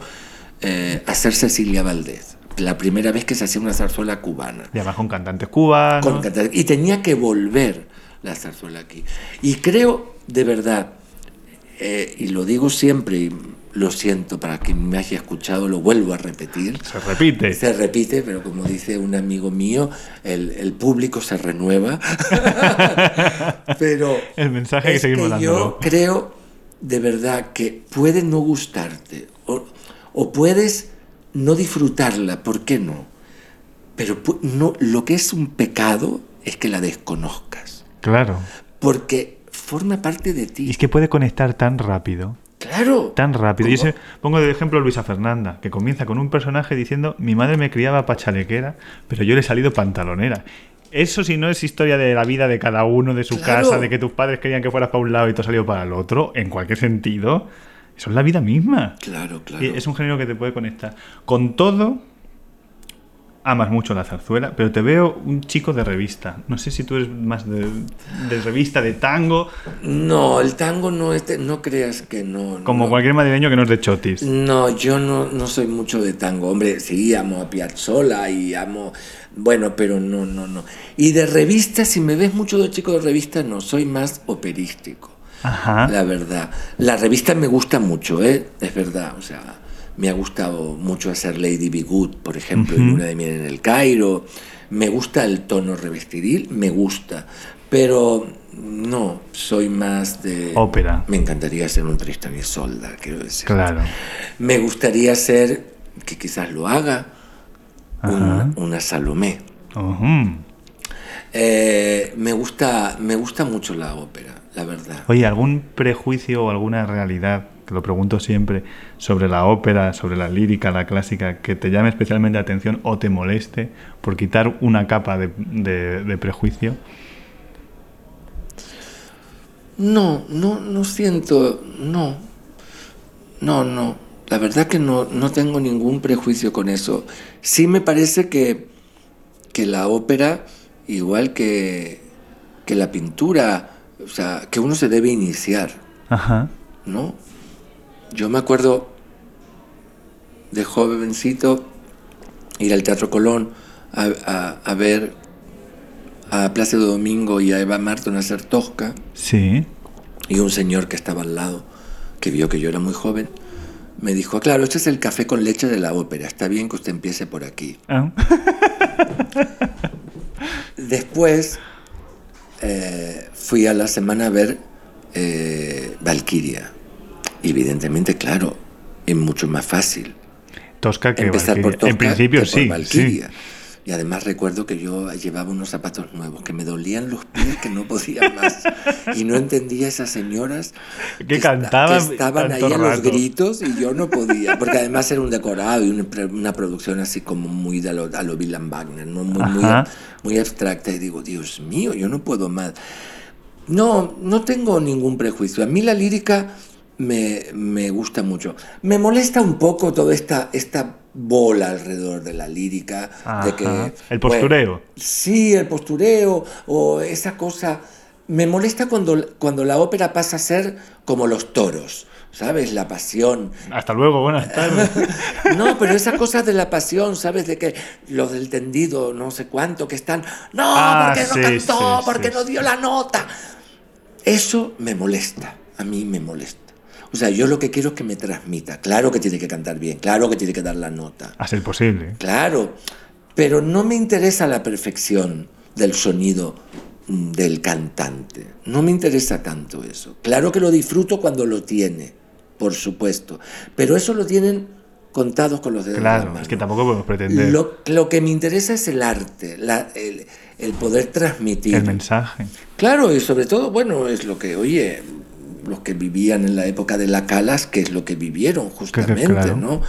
eh, hacer Cecilia Valdés. La primera vez que se hacía una zarzuela cubana. Y además con cantantes cubanos. Con canta- y tenía que volver la zarzuela aquí. Y creo, de verdad, eh, y lo digo siempre, y lo siento para quien me haya escuchado, lo vuelvo a repetir. Se repite. Se repite, pero como dice un amigo mío, el, el público se renueva. [LAUGHS] pero El mensaje que que mandándolo. yo creo de verdad que puede no gustarte o, o puedes no disfrutarla, ¿por qué no? Pero no, lo que es un pecado es que la desconozcas, Claro. porque forma parte de Y ti. es que puede conectar tan rápido. Claro. Tan rápido. Pongo de ejemplo a Luisa Fernanda, que comienza con un personaje diciendo: Mi madre me criaba pachalequera, pero yo le he salido pantalonera. Eso, si no es historia de la vida de cada uno, de su Claro. casa, de que tus padres querían que fueras para un lado y tú has salido para el otro, en cualquier sentido, eso es la vida misma. Claro, claro. Y es un género que te puede conectar. Con todo, amas mucho la zarzuela, pero te veo un chico de revista. No sé si tú eres más de, de revista, de tango, No, el tango no es, de- no creas que no. como no. cualquier madrileño que no es de chotis. No, yo no, no soy mucho de tango. Hombre, sí, amo a Piazzolla y amo. Bueno, pero no, no, no. Y de revista, si me ves mucho de chico de revista, no, soy más operístico. Ajá. La verdad. La revista me gusta mucho, ¿eh? Es verdad. O sea, me ha gustado mucho hacer Lady Be Good, por ejemplo, y. Luna de Miel en el Cairo. Me gusta el tono revestiril, me gusta. Pero no, soy más de. Ópera. Me encantaría ser un Tristan y Solda, quiero decir. Claro. Me gustaría ser, que quizás lo haga, una Salomé. Eh, me, gusta, me gusta mucho la ópera, la verdad. Oye, ¿algún prejuicio o alguna realidad, que lo pregunto siempre, sobre la ópera, sobre la lírica, la clásica, que te llame especialmente la atención o te moleste por quitar una capa de, de- de prejuicio? No, no, no siento, no, no, no. La verdad que no, no tengo ningún prejuicio con eso. Sí me parece que, que la ópera, igual que, que la pintura, o sea, que uno se debe iniciar. Ajá. ¿no? Yo me acuerdo de jovencito ir al Teatro Colón a, a- a ver a Plácido Domingo y a Eva Marton hacer Tosca Sí. y un señor que estaba al lado, que vio que yo era muy joven, me dijo, claro, este es el café con leche de la ópera, está bien que usted empiece por aquí. Ah. [LAUGHS] Después eh, fui a la semana a ver eh, Valkyria. Evidentemente, claro, es mucho más fácil Tosca que empezar por Valkyria. Tosca En principio que por sí, sí. Valkyria. Y además recuerdo que yo llevaba unos zapatos nuevos, que me dolían los pies, que no podía más. Y no entendía a esas señoras Que esta- cantaban que estaban ahí tanto a los rato. gritos y yo no podía. Porque además era un decorado y una, una producción así como muy de a lo, a lo Wilhelm Wagner, ¿no? muy, muy, muy abstracta. Y digo, Dios mío, yo no puedo más. No, no tengo ningún prejuicio. A mí la lírica me, me gusta mucho. Me molesta un poco toda esta, esta bola alrededor de la lírica. De que. El postureo. bueno, sí, el postureo o esa cosa. Me molesta cuando, cuando la ópera pasa a ser como los toros. ¿Sabes? La pasión, Hasta luego, buenas tardes. [LAUGHS] no, pero esa cosa de la pasión, ¿sabes? De que los del tendido, no sé cuánto, que están, no, Ah, porque no cantó, sí, porque sí, no dio la nota. Eso me molesta, a mí me molesta. O sea, yo lo que quiero es que me transmita. Claro que tiene que cantar bien, claro que tiene que dar la nota, A ser posible. claro, pero no me interesa la perfección del sonido mm, del cantante. No me interesa tanto eso. Claro que lo disfruto cuando lo tiene, por supuesto, pero eso lo tienen contados con los dedos. de la Claro, mano. es que tampoco podemos pretender Lo, lo que me interesa es el arte, la- el, el poder transmitir. el mensaje. Claro, y sobre todo, bueno, es lo que, oye, los que vivían en la época de la Calas, que es lo que vivieron justamente, claro. ¿no?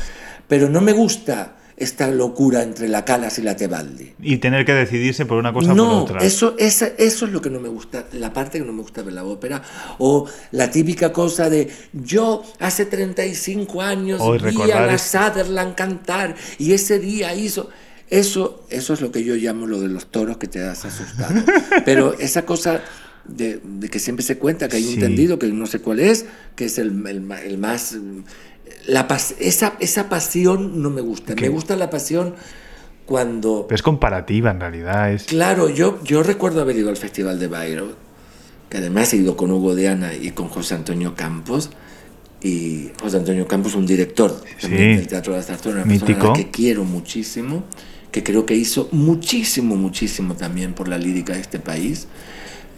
Pero no me gusta esta locura entre la Calas y la Tebaldi. Y tener que decidirse por una cosa o No, por otra. eso, esa- eso es lo que no me gusta, la parte que no me gusta de la ópera, o la típica cosa de yo hace 35 años Hoy vi a la. Sutherland cantar y ese día hizo... Eso, eso es lo que yo llamo lo de los toros que te has asustado. [LAUGHS] Pero esa cosa de, de que siempre se cuenta que hay un Sí. tendido, que no sé cuál es, que es el, el el más... La pas- esa, esa pasión no me gusta. ¿Qué? Me gusta la pasión cuando... Pero es comparativa en realidad. Es... Claro, yo, yo recuerdo haber ido al Festival de Bayreuth, que además he ido con Hugo de Ana y con José Antonio Campos. Y José Antonio Campos, un director también Sí. del Teatro de la Zarzuela, una persona a Mítico. la que quiero muchísimo, que creo que hizo muchísimo, muchísimo también por la lírica de este país.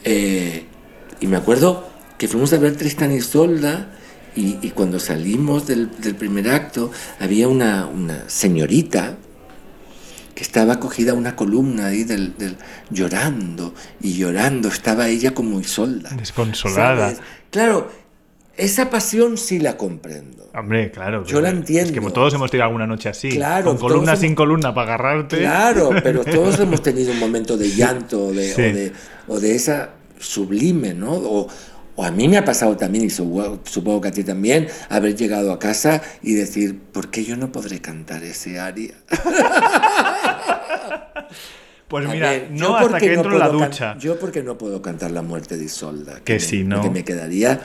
Eh, y me acuerdo que fuimos a ver Tristan y Isolda y, y cuando salimos del, del primer acto había una, una señorita que estaba acogida a una columna ahí del, del- llorando y llorando, estaba ella como Isolda. Desconsolada. ¿sabes? Claro, esa pasión sí la comprendo. Hombre, claro. Yo la Es entiendo. que como todos hemos tirado alguna noche así. Claro, Con columna sin hemos- columna para agarrarte. Claro, pero [LAUGHS] todos hemos tenido un momento de llanto o de, Sí. o de, o de esa sublime, ¿no? O, o a mí me ha pasado también, y su- supongo que a ti también, haber llegado a casa y decir, ¿por qué yo no podré cantar ese aria? [LAUGHS] Pues mira, ver, no hasta porque que no entro en la ducha. Yo porque no puedo cantar la muerte de Isolda. Que me- si no- Que me quedaría...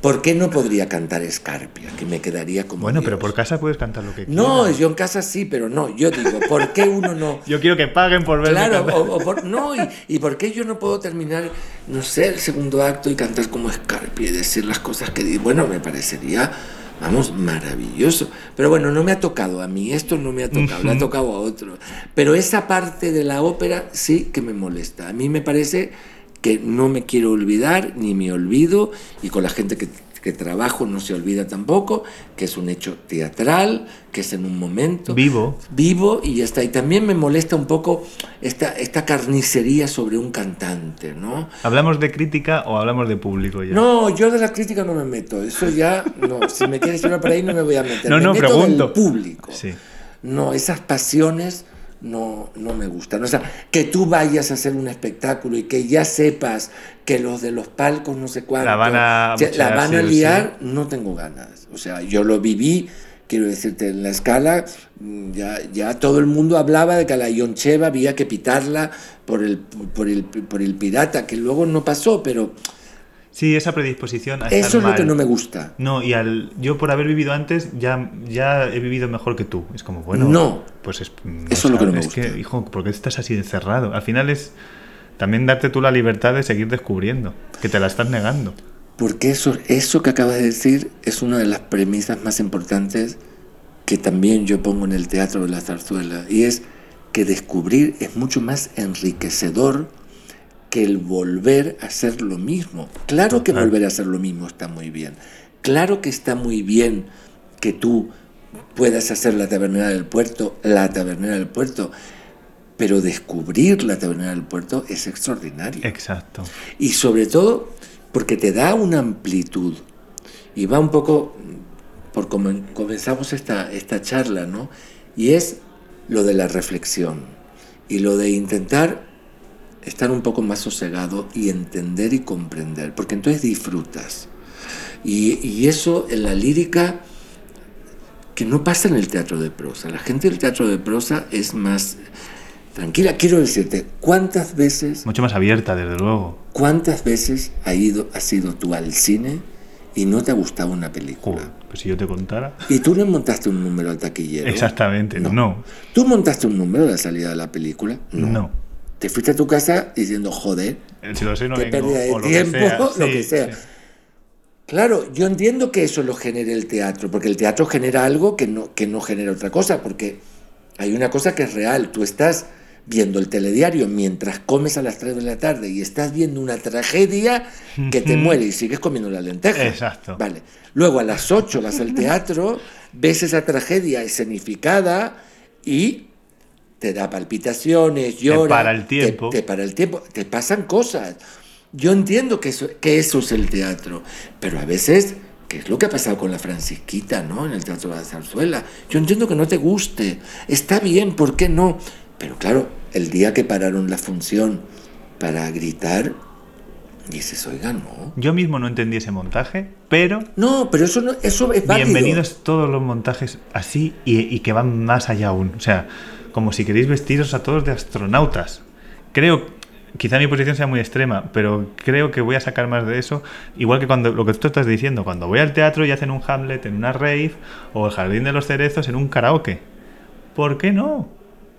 ¿Por qué no podría cantar Escarpia? Que me quedaría como Bueno, pero por casa puedes cantar lo que No, quieras. yo en casa sí, pero no. Yo digo, ¿por qué uno no...? [LAUGHS] Yo quiero que paguen por verme Claro, o, o por- no, y, y por qué yo no puedo terminar, no sé, el segundo acto y cantar como Escarpia y decir las cosas que. Bueno, me parecería, vamos, maravilloso. Pero bueno, no me ha tocado a mí, esto no me ha tocado, le ha tocado a otro. Pero esa parte de la ópera sí que me molesta. A mí me parece que no me quiero olvidar, ni me olvido, y con la gente que, que trabajo no se olvida tampoco, que es un hecho teatral, que es en un momento Vivo. vivo y ya está. Y también me molesta un poco esta, esta carnicería sobre un cantante, ¿no? ¿Hablamos de crítica o hablamos de público ya? No, yo de la crítica no me meto. Eso ya, no. Si me quieres llevar por ahí no me voy a meter. No, me no, meto pregunto. del público. Sí. No, esas pasiones no, no me gustan. O sea, que tú vayas a hacer un espectáculo y que ya sepas que los de los palcos no sé cuánto La van a la van a sí. liar, no tengo ganas. O sea, yo lo viví, quiero decirte, en la escala, mm, ya, ya todo el mundo hablaba de que a la Ioncheva había que pitarla por el, por, el, por el pirata, que luego no pasó, pero Sí, esa predisposición a estar eso es lo que no me gusta. No, y al, yo por haber vivido antes ya, ya he vivido mejor que tú. Es como, bueno, No. pues es, Eso es lo que no me es gusta. que, hijo, ¿por qué estás así encerrado? Al final es también darte tú la libertad de seguir descubriendo, que te la estás negando. Porque eso, eso que acabas de decir es una de las premisas más importantes que también yo pongo en el teatro de la zarzuela, y es que descubrir es mucho más enriquecedor que el volver a hacer lo mismo. Claro que volver a hacer lo mismo está muy bien. Claro que está muy bien que tú puedas hacer la tabernera del puerto, la tabernera del puerto, pero descubrir la tabernera del puerto es extraordinario. Exacto. Y sobre todo porque te da una amplitud. Y va un poco por como comenzamos esta, esta charla, ¿no? Y es lo de la reflexión y lo de intentar estar un poco más sosegado y entender y comprender, porque entonces disfrutas. Y, y eso en la lírica, que no pasa en el teatro de prosa. La gente del teatro de prosa es más tranquila. Quiero decirte, ¿cuántas veces Mucho más abierta, desde luego. ¿Cuántas veces ha ido, has ido tú al cine y no te ha gustado una película? Joder, pues si yo te contara. Y tú no montaste un número al taquillero. Exactamente, no. ¿Tú montaste un número a la salida de la película? No. Te fuiste a tu casa diciendo, joder, Si lo sé, no qué vengo, pérdida de o lo que tiempo, sea, [LAUGHS] lo sí, que sea. sí. Claro, yo entiendo que eso lo genere el teatro, porque el teatro genera algo que no, que no genera otra cosa, porque hay una cosa que es real. Tú estás viendo el telediario mientras comes a las 3 de la tarde y estás viendo una tragedia que te muere y sigues comiendo la lenteja. Exacto. Vale. Luego a las 8 vas al teatro, ves esa tragedia escenificada y te da palpitaciones, llora. para el tiempo. Te, te para el tiempo, te pasan cosas. Yo entiendo que eso, que eso es el teatro, pero a veces, que es lo que ha pasado con la Francisquita, ¿no? En el Teatro de la Zarzuela. Yo entiendo que no te guste, está bien, ¿por qué no? Pero claro, el día que pararon la función para gritar, dices, oiga, no. Yo mismo no entendí ese montaje, pero No, pero eso, no, eso es válido. bienvenidos todos los montajes así y, y que van más allá aún. O sea, como si queréis vestiros a todos de astronautas. Creo, quizá mi posición sea muy extrema, pero creo que voy a sacar más de eso. Igual que cuando lo que tú estás diciendo, cuando voy al teatro y hacen un Hamlet en una rave o el Jardín de los Cerezos en un karaoke. ¿Por qué no?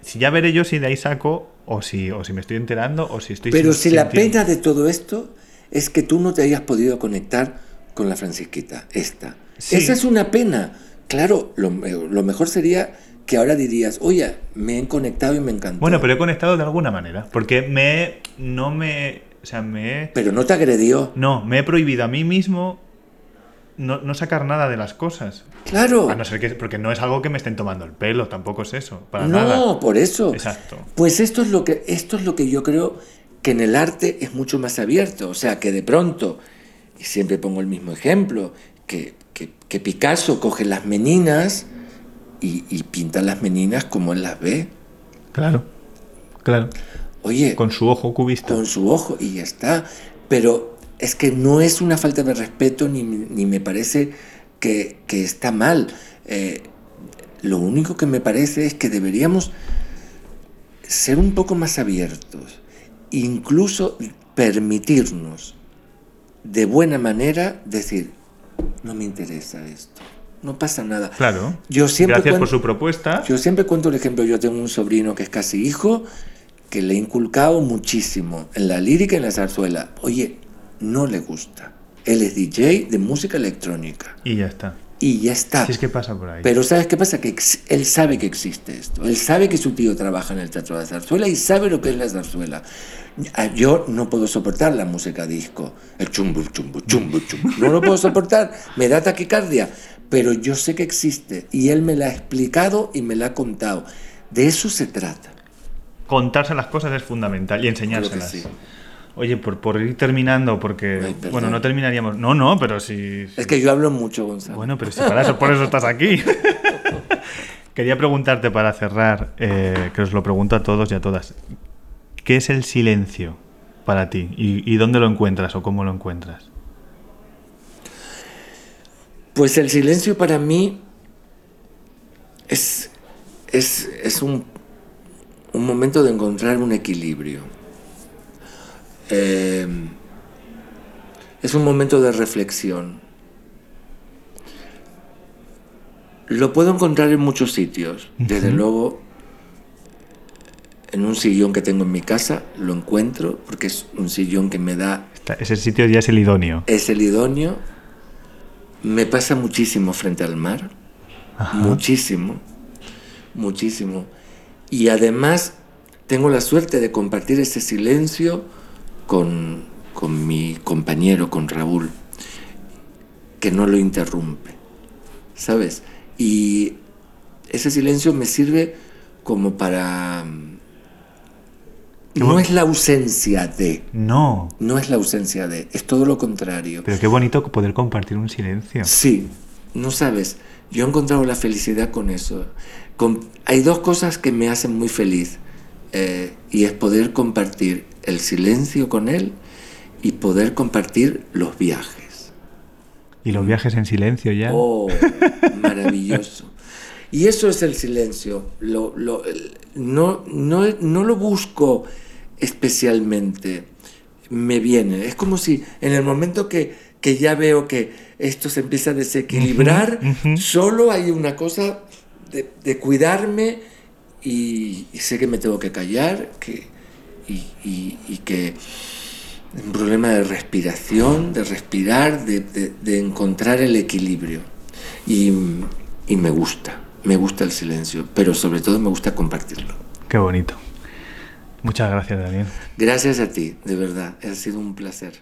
Si ya veré yo si de ahí saco o si, o si me estoy enterando o si estoy Pero si la pena de todo esto es que tú no te hayas podido conectar con la Francisquita, esta. Sí. Esa es una pena. Claro, lo mejor sería que ahora dirías, oye, me he conectado y me encantó. Bueno, pero he conectado de alguna manera. Porque me no me. O sea, me Pero no te agredió. No, me he prohibido a mí mismo no, no sacar nada de las cosas. Claro. A no ser que. Porque no es algo que me estén tomando el pelo, tampoco es eso. Para no, nada. por eso. Exacto. Pues esto es lo que esto es lo que yo creo que en el arte es mucho más abierto, o sea, que de pronto y siempre pongo el mismo ejemplo, que, que- que Picasso coge las meninas y, y pinta las meninas como él las ve. Claro. Claro. Oye, Con su ojo cubista. con su ojo y ya está. Pero es que no es una falta de respeto ni, ni me parece que, que está mal. Eh, lo único que me parece es que deberíamos ser un poco más abiertos, incluso permitirnos de buena manera decir, no me interesa esto, no pasa nada. Claro. Yo siempre Gracias por cuen- su propuesta. yo siempre cuento el ejemplo, yo tengo un sobrino que es casi hijo, que le he inculcado muchísimo en la lírica y en la zarzuela. Oye, no le gusta. Él es DJ de música electrónica. Y ya está. Y ya está. Si es que pasa por ahí. Pero ¿sabes qué pasa? Que él sabe que existe esto. Él sabe que su tío trabaja en el teatro de la zarzuela y sabe lo que es la zarzuela. Ah, Yo no puedo soportar la música disco. El chumbu, chumbu, chumbu, chumbu. No lo puedo soportar. Me da taquicardia. Pero yo sé que existe. Y él me la ha explicado y me la ha contado. De eso se trata. Contarse las cosas es fundamental y enseñárselas. Sí. Oye, por, por ir terminando, porque. Ay, bueno, no terminaríamos. No, no, pero si. Es que yo hablo mucho, Gonzalo. Bueno, pero si para eso, por eso estás aquí. [LAUGHS] Quería preguntarte para cerrar, eh, que os lo pregunto a todos y a todas. ¿Qué es el silencio para ti? ¿Y, y dónde lo encuentras o cómo lo encuentras? Pues el silencio para mí es, es, es un, un momento de encontrar un equilibrio. Eh, es un momento de reflexión. Lo puedo encontrar en muchos sitios. Desde luego, en un sillón que tengo en mi casa, lo encuentro porque es un sillón que me da ese sitio ya es el idóneo. es el idóneo. Me pasa muchísimo frente al mar. Muchísimo. Muchísimo. Y además tengo la suerte de compartir ese silencio con, con mi compañero, con Raúl, que no lo interrumpe, ¿sabes? Y ese silencio me sirve como para... No es la ausencia de, No. no es la ausencia de, es todo lo contrario. Pero qué bonito poder compartir un silencio. Sí, no sabes, yo he encontrado la felicidad con eso. Con- hay dos cosas que me hacen muy feliz eh, y es poder compartir el silencio con él y poder compartir los viajes. Y los viajes en silencio ya. Oh, maravilloso. Y eso es el silencio. Lo, lo- no, no, no lo busco especialmente. Me viene. Es como si en el momento que, que ya veo que esto se empieza a desequilibrar, solo hay una cosa de, de cuidarme y, y sé que me tengo que callar que, y, y- y que un problema de respiración, de respirar, de, de- de encontrar el equilibrio. Y, y me gusta, me gusta el silencio, pero sobre todo me gusta compartirlo. Qué bonito. Muchas gracias, Daniel. Gracias a ti, de verdad. Ha sido un placer.